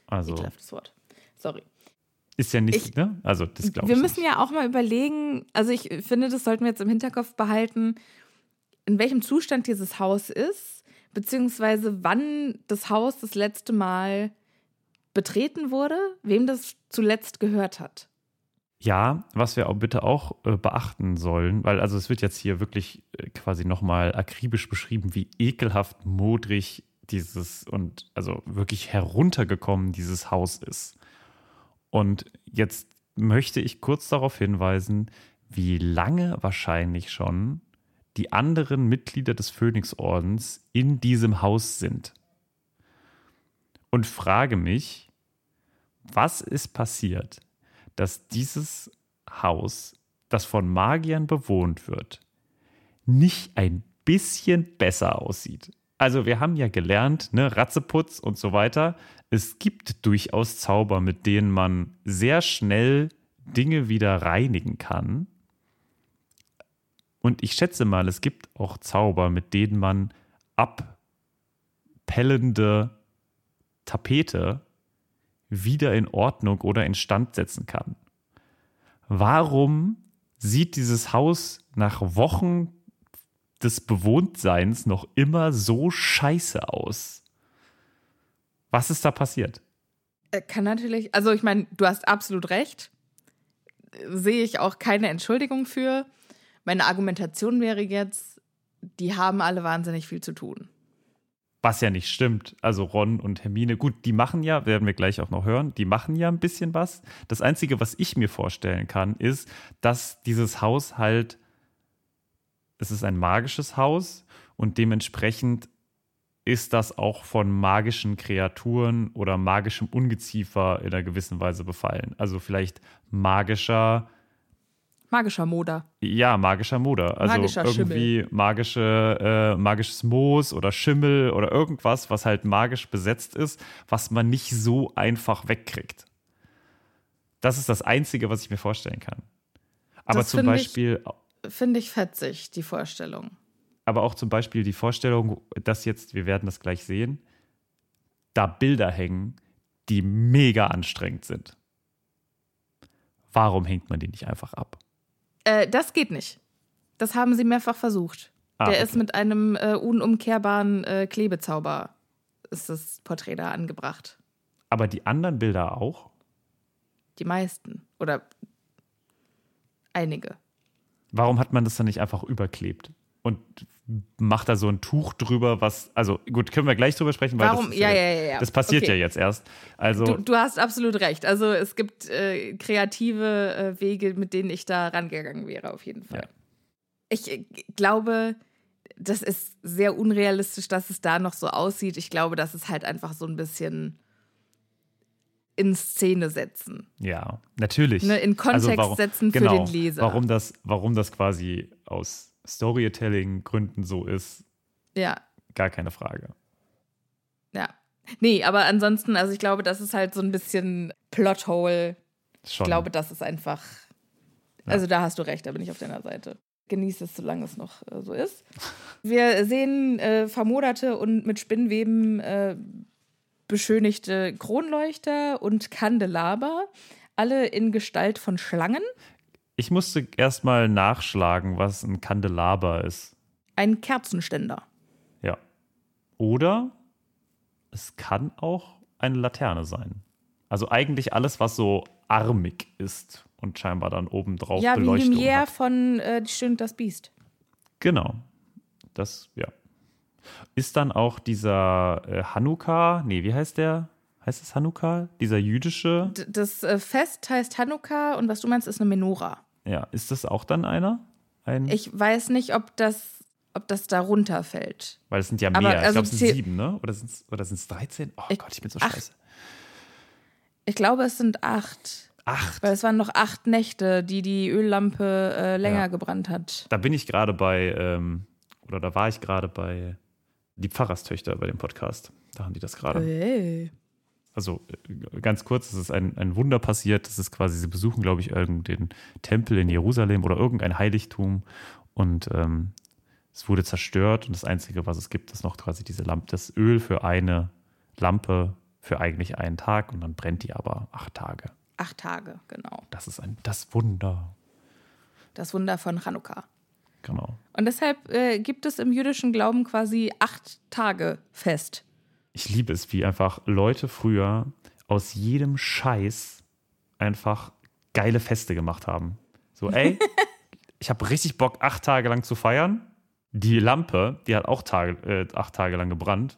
Also Ekelhaftes Wort. Sorry. ist ja nicht, Ich- ne? Also das glaube ich. Wir müssen nicht. ja auch mal überlegen, also ich finde, das sollten wir jetzt im Hinterkopf behalten, in welchem Zustand dieses Haus ist, beziehungsweise wann das Haus das letzte Mal betreten wurde, wem das zuletzt gehört hat. Ja, was wir auch bitte auch äh, beachten sollen, weil also es wird jetzt hier wirklich äh, quasi nochmal akribisch beschrieben, wie ekelhaft modrig dieses und also wirklich heruntergekommen dieses Haus ist. Und jetzt möchte ich kurz darauf hinweisen, wie lange wahrscheinlich schon die anderen Mitglieder des Phönixordens in diesem Haus sind. Und frage mich, was ist passiert, dass dieses Haus, das von Magiern bewohnt wird, nicht ein bisschen besser aussieht. Also wir haben ja gelernt, ne, Ratzeputz und so weiter. Es gibt durchaus Zauber, mit denen man sehr schnell Dinge wieder reinigen kann. Und ich schätze mal, es gibt auch Zauber, mit denen man abpellende Tapete wieder in Ordnung oder instand setzen kann. Warum sieht dieses Haus nach Wochen des Bewohntseins noch immer so scheiße aus? Was ist da passiert? Äh, Kann natürlich, also ich meine, du hast absolut recht. Sehe ich auch keine Entschuldigung für. Meine Argumentation wäre jetzt, die haben alle wahnsinnig viel zu tun. Was ja nicht stimmt. Also Ron und Hermine, gut, die machen ja, werden wir gleich auch noch hören, die machen ja ein bisschen was. Das Einzige, was ich mir vorstellen kann, ist, dass dieses Haus halt, es ist ein magisches Haus und dementsprechend ist das auch von magischen Kreaturen oder magischem Ungeziefer in einer gewissen Weise befallen. Also vielleicht magischer, Magischer Moder. ja, magischer Moder. Also Magischer irgendwie magische, äh, magisches Moos oder Schimmel oder irgendwas, was halt magisch besetzt ist, was man nicht so einfach wegkriegt. Das ist das Einzige, was ich mir vorstellen kann. Aber Das zum Beispiel, Finde ich fetzig, die Vorstellung. aber auch zum Beispiel die Vorstellung, dass jetzt, wir werden das gleich sehen, da Bilder hängen, die mega anstrengend sind. Warum hängt man die nicht einfach ab? Äh, das geht nicht. Das haben sie mehrfach versucht. Ah, Der okay. ist mit einem äh, unumkehrbaren äh, Klebezauber, ist das Porträt da angebracht. Aber die anderen Bilder auch? Die meisten. Oder einige. Warum hat man das dann nicht einfach überklebt und macht da so ein Tuch drüber, was, also gut, können wir gleich drüber sprechen, weil Warum? das, Ja, ja, ja, ja. das passiert Okay. ja jetzt erst. Also Du, du hast absolut recht. Also es gibt äh, kreative äh, Wege, mit denen ich da rangegangen wäre, auf jeden Fall. Ja. Ich äh, glaube, das ist sehr unrealistisch, dass es da noch so aussieht. Ich glaube, das ist halt einfach so ein bisschen in Szene setzen. ja, natürlich. Ne, in Kontext Also warum- setzen für genau, den Leser. Warum das, warum das quasi aus Storytelling-Gründen so ist, Ja, gar keine Frage. ja. Nee, aber ansonsten, also ich glaube, das ist halt so ein bisschen Plothole. Ich Schon. glaube, das ist einfach. Also da hast du recht, da bin ich auf deiner Seite. Genieß es, solange es noch äh, so ist. Wir sehen äh, vermoderte und mit Spinnweben äh, beschönigte Kronleuchter und Kandelaber, alle in Gestalt von Schlangen. Ich musste erstmal nachschlagen, was ein Kandelaber ist. Ein Kerzenständer. Ja. Oder es kann auch eine Laterne sein. Also eigentlich alles, was so armig ist und scheinbar dann obendrauf ja, wie Beleuchtung Lumière hat. von äh, Die das Biest. Genau. Das, ja. Ist dann auch dieser äh, Hanukkah, nee, wie heißt der? Heißt es Hanukkah? Dieser jüdische? D das äh, Fest heißt Hanukkah und was du meinst, ist eine Menora. Ja, ist das auch dann einer? Ein, Ich weiß nicht, ob das, ob das darunter fällt. weil es sind ja aber mehr. ich also glaube, es sind sieben, ne? Oder sind es oder sind's 13? Oh Ich- Gott, ich bin so ach. scheiße. Ich glaube, es sind acht. Acht. Weil es waren noch acht Nächte, die die Öllampe äh, länger Ja. gebrannt hat. Da bin ich gerade bei, ähm, oder da war ich gerade bei die Pfarrerstöchter bei dem Podcast. Da haben die das gerade. Hey. Also äh, ganz kurz, es ist ein, ein Wunder passiert. Das ist quasi, sie besuchen, glaube ich, irgendeinen Tempel in Jerusalem oder irgendein Heiligtum und ähm, es wurde zerstört und das Einzige, was es gibt, ist noch quasi diese Lampe, das Öl für eine Lampe für eigentlich einen Tag und dann brennt die aber acht Tage. Acht Tage, genau. Das ist ein das Wunder. Das Wunder von Chanukka. Genau. Und deshalb äh, gibt es im jüdischen Glauben quasi acht Tage Fest. Ich liebe es, wie einfach Leute früher aus jedem Scheiß einfach geile Feste gemacht haben. So, ey, ich habe richtig Bock, acht Tage lang zu feiern. Die Lampe, die hat auch Tage, äh, acht Tage lang gebrannt.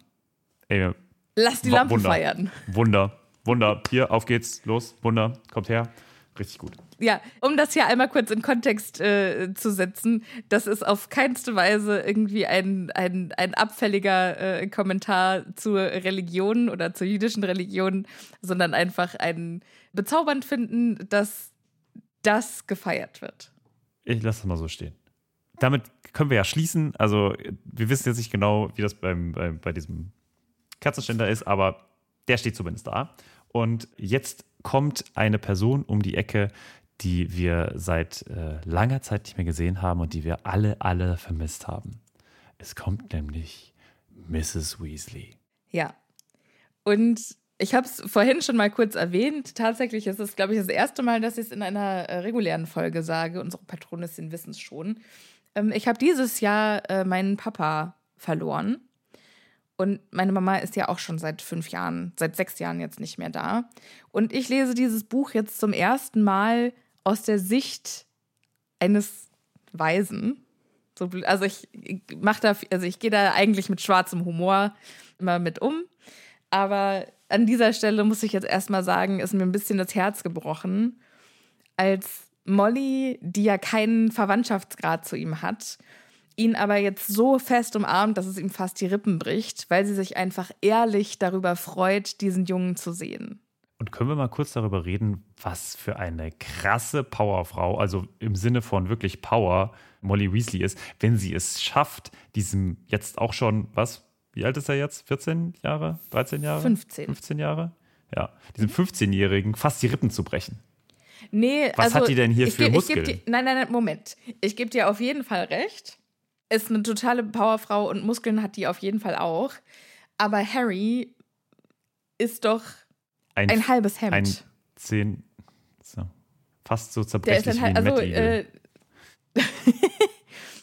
Ey, Lass die Lampen Wunder. feiern. Wunder, Wunder. Hier, auf geht's, los, Wunder, kommt her. Richtig gut. Ja, um das hier einmal kurz in Kontext äh, zu setzen, das ist auf keinste Weise irgendwie ein, ein, ein abfälliger äh, Kommentar zur Religion oder zur jüdischen Religion, sondern einfach ein bezaubernd finden, dass das gefeiert wird. Ich lasse es mal so stehen. Damit können wir ja schließen. Also, wir wissen jetzt nicht genau, wie das beim, bei, bei diesem Kerzenständer ist, aber der steht zumindest da. Und jetzt kommt eine Person um die Ecke, die wir seit äh, langer Zeit nicht mehr gesehen haben und die wir alle, alle vermisst haben. Es kommt nämlich Mrs. Weasley. Ja. Und ich habe es vorhin schon mal kurz erwähnt. Tatsächlich ist es, glaube ich, das erste Mal, dass ich es in einer äh, regulären Folge sage. Unsere Patronistin wissen es schon. Ähm, ich habe dieses Jahr äh, meinen Papa verloren. Und meine Mama ist ja auch schon seit fünf Jahren, seit sechs Jahren jetzt nicht mehr da. Und ich lese dieses Buch jetzt zum ersten Mal aus der Sicht eines Weisen. So, also ich mache da, also ich gehe da eigentlich mit schwarzem Humor immer mit um. Aber an dieser Stelle muss ich jetzt erstmal sagen, ist mir ein bisschen das Herz gebrochen, als Molly, die ja keinen Verwandtschaftsgrad zu ihm hat, ihn aber jetzt so fest umarmt, dass es ihm fast die Rippen bricht, weil sie sich einfach ehrlich darüber freut, diesen Jungen zu sehen. Und können wir mal kurz darüber reden, was für eine krasse Powerfrau, also im Sinne von wirklich Power, Molly Weasley ist, wenn sie es schafft, diesem jetzt auch schon, was, wie alt ist er jetzt? 14 Jahre? 13 Jahre? 15. 15 Jahre? Ja, diesem 15-Jährigen fast die Rippen zu brechen. Nee, Was also hat die denn hier ich für Muskeln? dir- nein, nein, nein, Moment. Ich gebe dir auf jeden Fall recht. Ist eine totale Powerfrau und Muskeln hat die auf jeden Fall auch. Aber Harry ist doch ein halbes Hemd. Ein 10, so, fast so Der ist zerbrechlich halt, wie ein also, Mad Eagle. äh,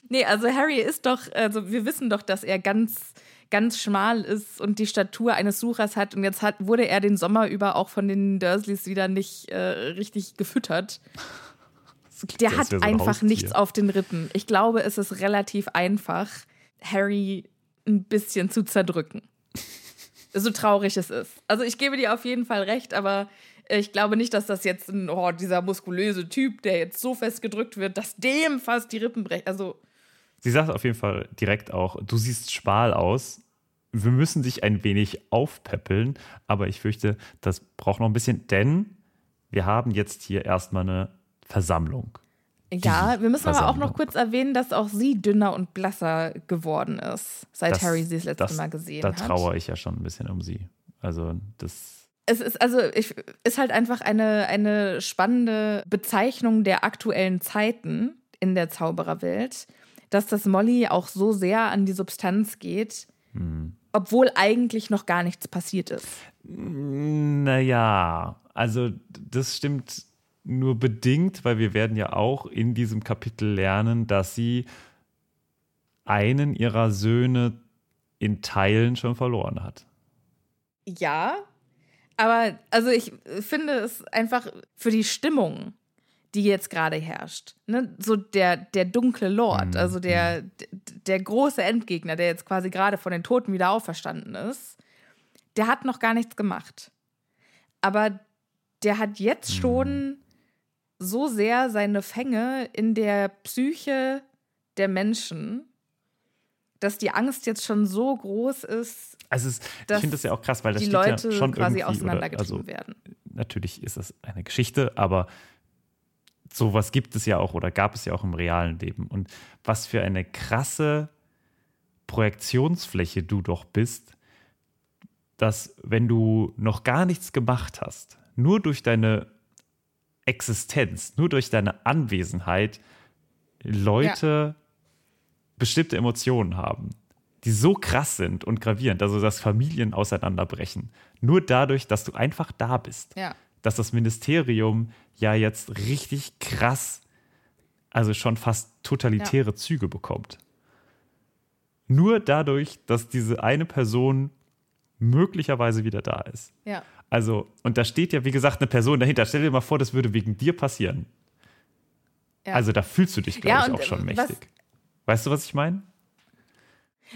nee, also Harry ist doch, also wir wissen doch, dass er ganz, ganz schmal ist und die Statur eines Suchers hat. Und jetzt hat, wurde er den Sommer über auch von den Dursleys wieder nicht äh, richtig gefüttert. Der hat so ein einfach Haustier. nichts auf den Rippen. Ich glaube, es ist relativ einfach, Harry ein bisschen zu zerdrücken. So traurig es ist. Also ich gebe dir auf jeden Fall recht, aber ich glaube nicht, dass das jetzt ein, oh, dieser muskulöse Typ, der jetzt so fest gedrückt wird, dass dem fast die Rippen brechen. Also Sie sagt auf jeden Fall direkt auch, du siehst schmal aus. Wir müssen dich ein wenig aufpäppeln, aber ich fürchte, das braucht noch ein bisschen, denn wir haben jetzt hier erstmal eine Versammlung. ja, wir müssen aber auch noch kurz erwähnen, dass auch sie dünner und blasser geworden ist, seit Das- Harry sie das letzte das- Mal gesehen Da hat. trauere ich ja schon ein bisschen um sie. Also das, Es ist also, ich, ist halt einfach eine, eine spannende Bezeichnung der aktuellen Zeiten in der Zaubererwelt, dass das Molly auch so sehr an die Substanz geht, Hm. obwohl eigentlich noch gar nichts passiert ist. naja, also das stimmt nur bedingt, weil wir werden ja auch in diesem Kapitel lernen, dass sie einen ihrer Söhne in Teilen schon verloren hat. Ja, aber also ich finde es einfach für die Stimmung, die jetzt gerade herrscht, ne? so der, der dunkle Lord, also der, d- der große Endgegner, der jetzt quasi gerade von den Toten wieder auferstanden ist, der hat noch gar nichts gemacht. Aber der hat jetzt schon so sehr seine Fänge in der Psyche der Menschen, dass die Angst jetzt schon so groß ist, Also es, ich finde das ja auch krass, weil das die steht Leute ja schon quasi irgendwie, auseinandergetrieben oder, also, werden. Natürlich ist das eine Geschichte, aber sowas gibt es ja auch oder gab es ja auch im realen Leben. Und was für eine krasse Projektionsfläche du doch bist, dass wenn du noch gar nichts gemacht hast, nur durch deine Existenz, nur durch deine Anwesenheit Leute bestimmte Emotionen haben. die so krass sind und gravierend, also dass Familien auseinanderbrechen. Nur dadurch, dass du einfach da bist. Ja. Dass das Ministerium ja jetzt richtig krass, also schon fast totalitäre Züge bekommt. Nur dadurch, dass diese eine Person möglicherweise wieder da ist. Ja. Also, und da steht ja, wie gesagt, eine Person dahinter. Stell dir mal vor, das würde wegen dir passieren. Ja. Also, da fühlst du dich, glaube Ja, ich, auch schon äh, mächtig. Weißt du, was ich meine?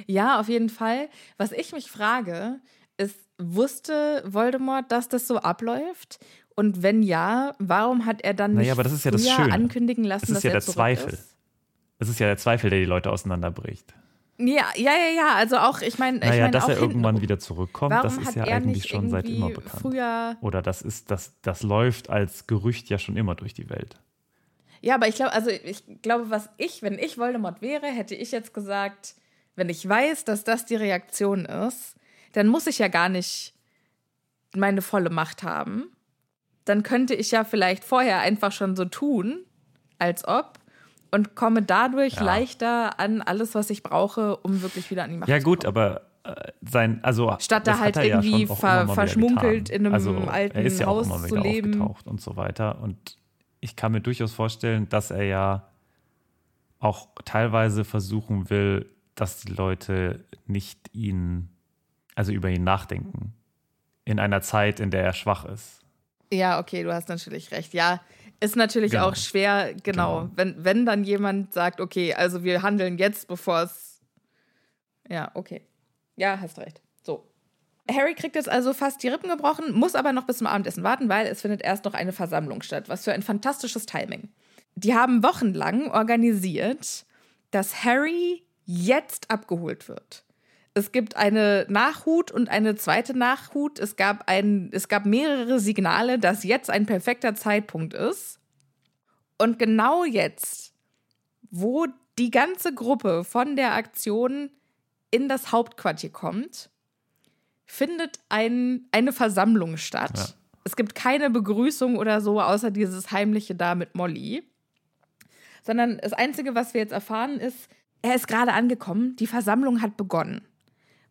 Ja, auf jeden Fall. Was ich mich frage, ist, wusste Voldemort, dass das so abläuft? Und wenn ja, warum hat er dann Naja, nicht aber das ist ja das Schöne. ankündigen lassen, Das ist dass ja er der Zweifel. Ist? Es ist ja der Zweifel, der die Leute auseinanderbricht. Ja, ja, ja, ja. Also auch, ich meine, ich Naja, mein, dass auch er irgendwann wieder zurückkommt, das ist ja eigentlich schon seit immer bekannt. Früher, Oder das ist, das, das läuft als Gerücht ja schon immer durch die Welt. Ja, aber ich glaube, also ich glaube, was ich, wenn ich Voldemort wäre, hätte ich jetzt gesagt, wenn ich weiß, dass das die Reaktion ist, dann muss ich ja gar nicht meine volle Macht haben. Dann könnte ich ja vielleicht vorher einfach schon so tun, als ob, und komme dadurch Ja. leichter an alles, was ich brauche, um wirklich wieder an die Macht Ja, zu gut, kommen. aber äh, sein, also. Statt da halt ja irgendwie auch ver- verschmunkelt in einem also, alten er ist ja Haus auch immer zu wieder leben. aufgetaucht und so weiter. Und ich kann mir durchaus vorstellen, dass er ja auch teilweise versuchen will, dass die Leute nicht ihn, also über ihn nachdenken. In einer Zeit, in der er schwach ist. Ja, okay, du hast natürlich recht. Ja, ist natürlich Genau. auch schwer, genau, Genau. Wenn, wenn dann jemand sagt, okay, also wir handeln jetzt, bevor es. Ja, okay. Ja, hast recht. So. Harry kriegt jetzt also fast die Rippen gebrochen, muss aber noch bis zum Abendessen warten, weil es findet erst noch eine Versammlung statt. Was für ein fantastisches Timing. Die haben wochenlang organisiert, dass Harry jetzt abgeholt wird. Es gibt eine Nachhut und eine zweite Nachhut. Es gab, ein, es gab mehrere Signale, dass jetzt ein perfekter Zeitpunkt ist. Und genau jetzt, wo die ganze Gruppe von der Aktion in das Hauptquartier kommt, findet ein, eine Versammlung statt. Ja. Es gibt keine Begrüßung oder so, außer dieses heimliche da mit Molly. Sondern das Einzige, was wir jetzt erfahren, ist, er ist gerade angekommen, die Versammlung hat begonnen.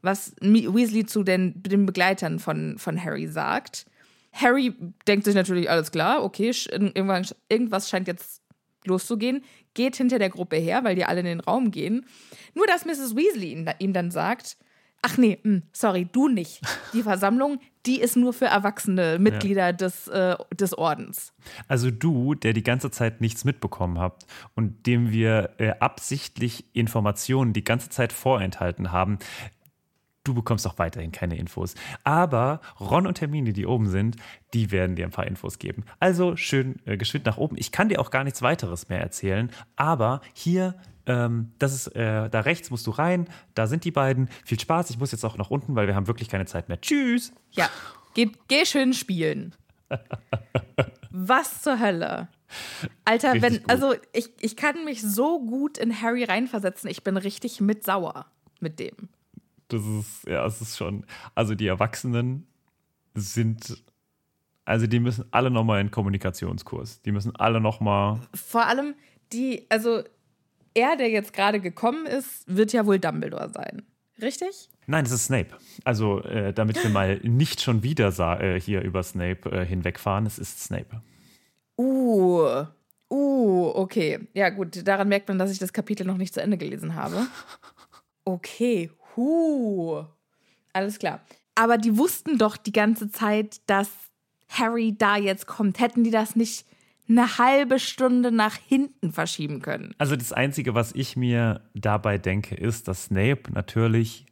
Was Weasley zu den, den Begleitern von, von Harry sagt. Harry denkt sich natürlich, alles klar, okay, irgendwann, irgendwas scheint jetzt loszugehen, geht hinter der Gruppe her, weil die alle in den Raum gehen. Nur, dass Mrs. Weasley ihm, dann sagt, ach nee, hm, sorry, du nicht. Die Versammlung, die ist nur für erwachsene Mitglieder des, äh, des Ordens. Also du, der die ganze Zeit nichts mitbekommen habt und dem wir äh, absichtlich Informationen die ganze Zeit vorenthalten haben, du bekommst auch weiterhin keine Infos. Aber Ron und Hermine, die oben sind, die werden dir ein paar Infos geben. Also schön äh, geschwind nach oben. Ich kann dir auch gar nichts weiteres mehr erzählen, aber hier, ähm, das ist, äh, da rechts musst du rein, da sind die beiden. Viel Spaß, ich muss jetzt auch nach unten, weil wir haben wirklich keine Zeit mehr. Tschüss! Ja, geh, geh schön spielen. Was zur Hölle? Alter, Richtig wenn, gut. also ich, ich kann mich so gut in Harry reinversetzen, ich bin richtig mit sauer mit dem. Das ist, ja, es ist schon. Also die Erwachsenen sind, also die müssen alle nochmal in Kommunikationskurs. Die müssen alle nochmal. Vor allem die, also er, der jetzt gerade gekommen ist, wird ja wohl Dumbledore sein. Richtig? Nein, es ist Snape. Also, äh, damit wir mal nicht schon wieder äh, hier über Snape äh, hinwegfahren, es ist Snape. Uh, uh, okay. Ja, gut, daran merkt man, dass ich das Kapitel noch nicht zu Ende gelesen habe. Okay, huh. Alles klar. Aber die wussten doch die ganze Zeit, dass Harry da jetzt kommt. Hätten die das nicht eine halbe Stunde nach hinten verschieben können? Also das Einzige, was ich mir dabei denke, ist, dass Snape natürlich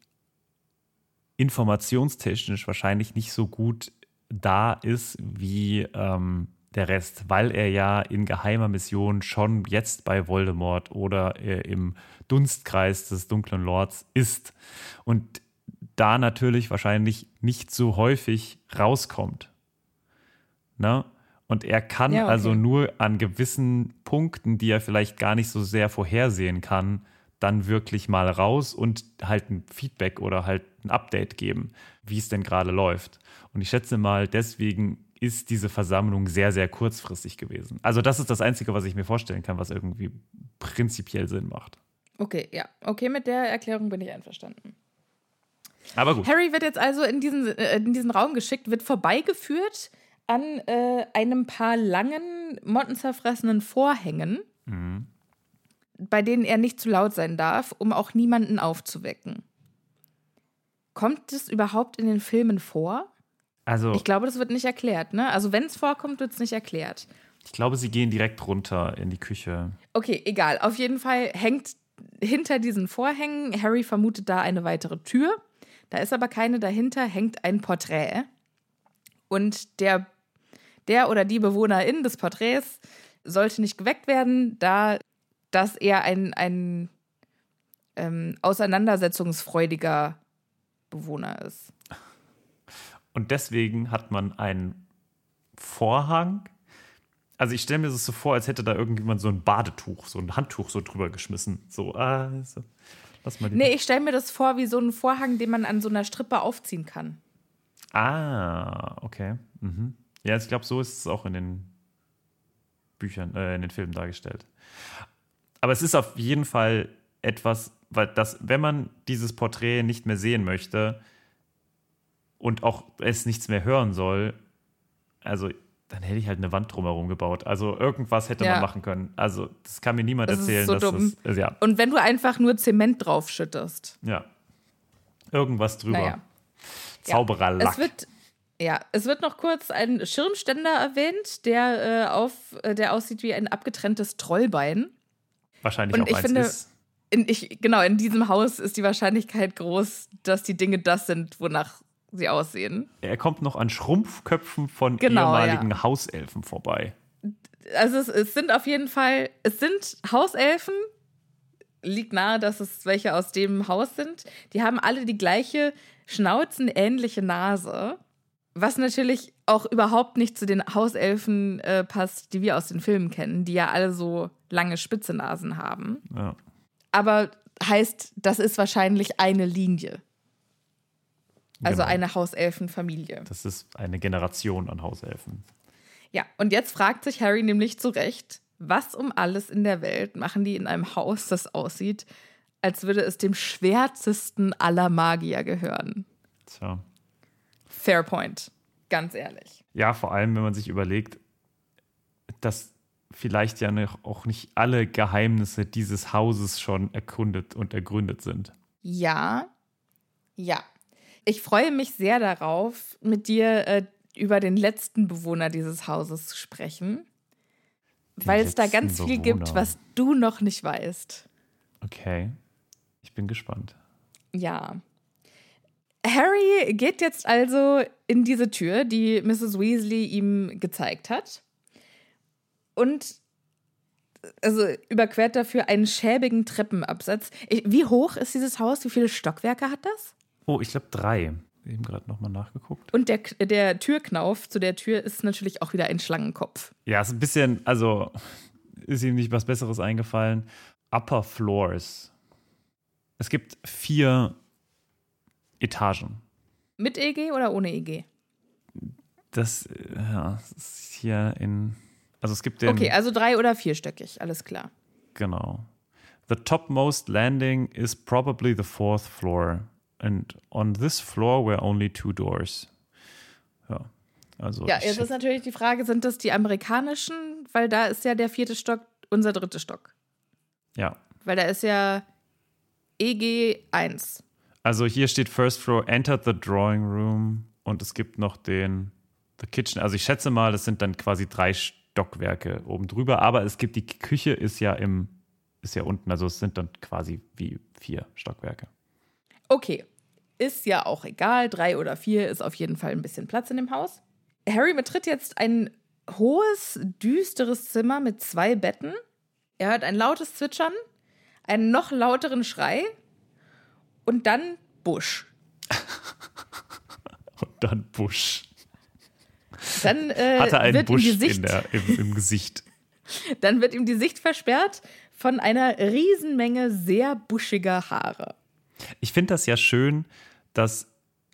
informationstechnisch wahrscheinlich nicht so gut da ist wie ähm, der Rest, weil er ja in geheimer Mission schon jetzt bei Voldemort oder äh, im Dunstkreis des dunklen Lords ist und da natürlich wahrscheinlich nicht so häufig rauskommt. Ne? Und er kann Ja, okay. also nur an gewissen Punkten, die er vielleicht gar nicht so sehr vorhersehen kann, dann wirklich mal raus und halt ein Feedback oder halt ein Update geben, wie es denn gerade läuft. Und ich schätze mal, deswegen ist diese Versammlung sehr, sehr kurzfristig gewesen. Also das ist das Einzige, was ich mir vorstellen kann, was irgendwie prinzipiell Sinn macht. Okay, ja. Okay, mit der Erklärung bin ich einverstanden. Aber gut. Harry wird jetzt also in diesen, äh, in diesen Raum geschickt, wird vorbeigeführt an äh, einem paar langen, mottenzerfressenen Vorhängen, bei denen er nicht zu laut sein darf, um auch niemanden aufzuwecken. Kommt es überhaupt in den Filmen vor? Also, Ich glaube, das wird nicht erklärt, ne? Also, wenn es vorkommt, wird es nicht erklärt. ich glaube, sie gehen direkt runter in die Küche. Okay, egal. Auf jeden Fall hängt hinter diesen Vorhängen, Harry vermutet da eine weitere Tür. Da ist aber keine dahinter, hängt ein Porträt. Und der, der oder die Bewohnerin des Porträts sollte nicht geweckt werden, da das eher ein, ein ähm, auseinandersetzungsfreudiger Bewohner ist. Und deswegen hat man einen Vorhang. Also ich stelle mir das so vor, als hätte da irgendjemand so ein Badetuch, so ein Handtuch so drüber geschmissen. So, ah, so. lass mal die. Nee, ich stelle mir das vor wie so einen Vorhang, den man an so einer Strippe aufziehen kann. Ah, okay. Mhm. Ja, ich glaube, so ist es auch in den Büchern, äh, in den Filmen dargestellt. Aber es ist auf jeden Fall etwas, weil das, wenn man dieses Porträt nicht mehr sehen möchte und auch es nichts mehr hören soll, also dann hätte ich halt eine Wand drumherum gebaut. Also irgendwas hätte Ja. man machen können. Also das kann mir niemand Das erzählen, so dass dumm. das, ja, Und wenn du einfach nur Zement draufschüttest. ja, irgendwas drüber. Naja. Zaubererlack. Es wird, ja, es wird noch kurz ein Schirmständer erwähnt, der, äh, auf, äh, der aussieht wie ein abgetrenntes Trollbein. Wahrscheinlich Und auch ich eins finde, ist. in, ich, genau, in diesem Haus ist die Wahrscheinlichkeit groß, dass die Dinge das sind, wonach sie aussehen. Er kommt noch an Schrumpfköpfen von Genau, ehemaligen Hauselfen vorbei. Also es, es sind auf jeden Fall, es sind Hauselfen. Liegt nahe, dass es welche aus dem Haus sind. Die haben alle die gleiche schnauzenähnliche Nase. Was natürlich auch überhaupt nicht zu den Hauselfen äh, passt, die wir aus den Filmen kennen, die ja alle so lange spitze Nasen haben. Ja. Aber heißt, das ist wahrscheinlich eine Linie. Also Genau. eine Hauselfenfamilie. Das ist eine Generation an Hauselfen. Ja, und jetzt fragt sich Harry nämlich zu Recht, was um alles in der Welt machen die in einem Haus, das aussieht, als würde es dem schwärzesten aller Magier gehören. Tja. Fair point, ganz ehrlich. Ja, vor allem, wenn man sich überlegt, dass vielleicht ja noch auch nicht alle Geheimnisse dieses Hauses schon erkundet und ergründet sind. Ja, ja. Ich freue mich sehr darauf, mit dir äh, über den letzten Bewohner dieses Hauses zu sprechen, weil es da ganz viel gibt, Bewohner. was du noch nicht weißt. Okay. Ich bin gespannt. Ja. Harry geht jetzt also in diese Tür, die Mrs. Weasley ihm gezeigt hat. Und also überquert dafür einen schäbigen Treppenabsatz. Ich, wie hoch ist dieses Haus? Wie viele Stockwerke hat das? Oh, ich glaube drei. Eben gerade nochmal nachgeguckt. Und der, der Türknauf zu der Tür ist natürlich auch wieder ein Schlangenkopf. Ja, ist ein bisschen, also ist ihm nicht was Besseres eingefallen. Upper Floors. Es gibt vier Etagen. Mit EG oder ohne EG? Das, äh, ja, das ist hier in. Also es gibt den. Okay, also drei- oder vierstöckig, alles klar. Genau. The topmost landing is probably the fourth floor. And on this floor were only two doors. Ja. Also Ja, jetzt ist natürlich die Frage, sind das die amerikanischen? Weil da ist ja der vierte Stock unser dritter Stock. ja. Weil da ist ja EG 1. Also hier steht First Floor, entered the drawing room und es gibt noch den the kitchen. Also ich schätze mal, das sind dann quasi drei Stockwerke oben drüber, aber es gibt die Küche ist ja im ist ja unten, also es sind dann quasi wie vier Stockwerke. Okay, ist ja auch egal. Drei oder vier ist auf jeden Fall ein bisschen Platz in dem Haus. Harry betritt jetzt ein hohes, düsteres Zimmer mit zwei Betten. Er hört ein lautes Zwitschern, einen noch lauteren Schrei und dann Busch. Und dann Busch. Dann äh, Hatte einen wird Busch ihm die Sicht in der, im, im Gesicht. Dann wird ihm die Sicht versperrt von einer Riesenmenge sehr buschiger Haare. Ich finde das ja schön, dass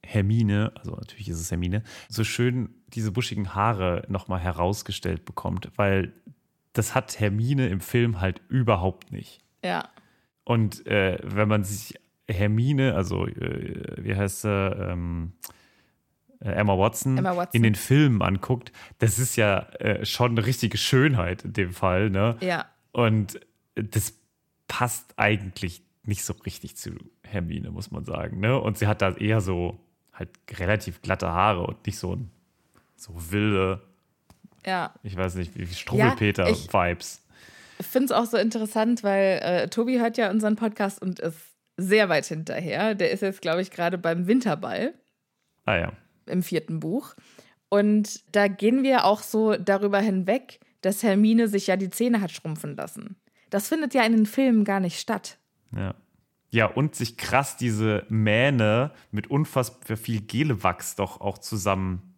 Hermine, also natürlich ist es Hermine, so schön diese buschigen Haare nochmal herausgestellt bekommt, weil das hat Hermine im Film halt überhaupt nicht. Ja. Und äh, wenn man sich Hermine, also äh, wie heißt sie, ähm, äh, Emma, Watson, Emma Watson. in den Filmen anguckt, das ist ja äh, schon eine richtige Schönheit in dem Fall. Ne? Ja. Und das passt eigentlich nicht so richtig zu Hermine, muss man sagen. Ne? Und sie hat da eher so halt relativ glatte Haare und nicht so, ein- so wilde, Ja. ich weiß nicht, wie Struwwelpeter-Vibes. Ich finde es auch so interessant, weil äh, Tobi hört ja unseren Podcast und ist sehr weit hinterher. Der ist jetzt, glaube ich, gerade beim Winterball ah ja. im vierten Buch. Und da gehen wir auch so darüber hinweg, dass Hermine sich ja die Zähne hat schrumpfen lassen. Das findet ja in den Filmen gar nicht statt. Ja. Ja, und sich krass diese Mähne mit unfassbar viel Gelewachs doch auch zusammen.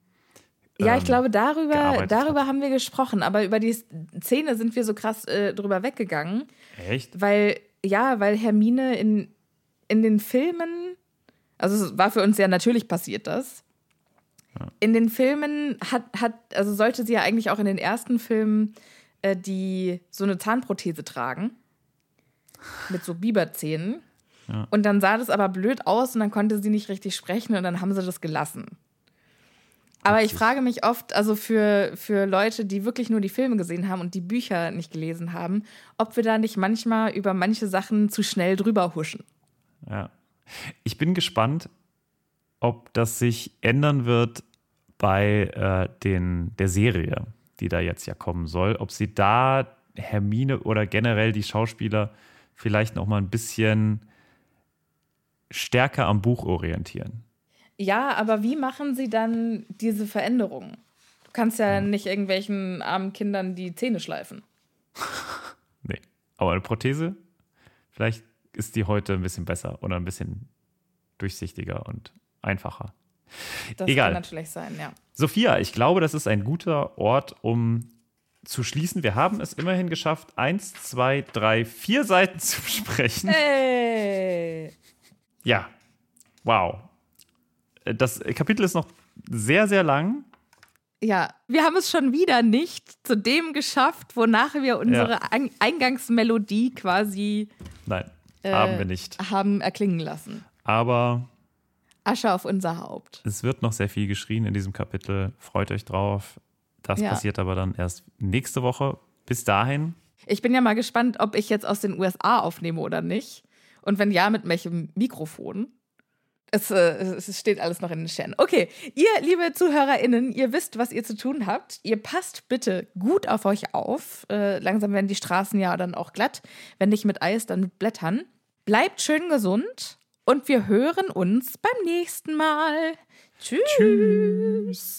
Ja, ich ähm, glaube, darüber, darüber hat. haben wir gesprochen, aber über die Zähne sind wir so krass äh, drüber weggegangen, Echt? weil, ja, weil Hermine in, in den Filmen, also es war für uns ja natürlich passiert das. In den Filmen hat, hat, also sollte sie ja eigentlich auch in den ersten Filmen äh, die so eine Zahnprothese tragen. Mit so Biberzähnen. Und dann sah das aber blöd aus und dann konnte sie nicht richtig sprechen und dann haben sie das gelassen. Aber ich frage mich oft, also für, für Leute, die wirklich nur die Filme gesehen haben und die Bücher nicht gelesen haben, ob wir da nicht manchmal über manche Sachen zu schnell drüber huschen. Ja. Ich bin gespannt, ob das sich ändern wird bei äh, den, der Serie, die da jetzt ja kommen soll. Ob sie da Hermine oder generell die Schauspieler vielleicht noch mal ein bisschen stärker am Buch orientieren. Ja, aber wie machen sie dann diese Veränderungen? Du kannst ja nicht irgendwelchen armen Kindern die Zähne schleifen. Nee. Aber eine Prothese, vielleicht ist die heute ein bisschen besser oder ein bisschen durchsichtiger und einfacher. Das Egal. kann natürlich sein, ja. Sophia, ich glaube, das ist ein guter Ort, um zu schließen. Wir haben es immerhin geschafft, eins, zwei, drei, vier Seiten zu besprechen. Hey. Ja, wow. Das Kapitel ist noch sehr, sehr lang. Ja, wir haben es schon wieder nicht zu dem geschafft, wonach wir unsere Ein Eingangsmelodie quasi Nein, äh, haben wir nicht. haben erklingen lassen. Aber Asche auf unser Haupt. es wird noch sehr viel geschrien in diesem Kapitel. Freut euch drauf. Das Ja. passiert aber dann erst nächste Woche. Bis dahin, Ich bin ja mal gespannt, ob ich jetzt aus den USA aufnehme oder nicht. Und wenn ja, mit welchem Mikrofon. Es, äh, es steht alles noch in den Sternen. Okay, ihr, liebe ZuhörerInnen, ihr wisst, was ihr zu tun habt. Ihr passt bitte gut auf euch auf. Äh, langsam werden die Straßen ja dann auch glatt. Wenn nicht mit Eis, dann mit Blättern. Bleibt schön gesund und wir hören uns beim nächsten Mal. Tschüss. Tschüss.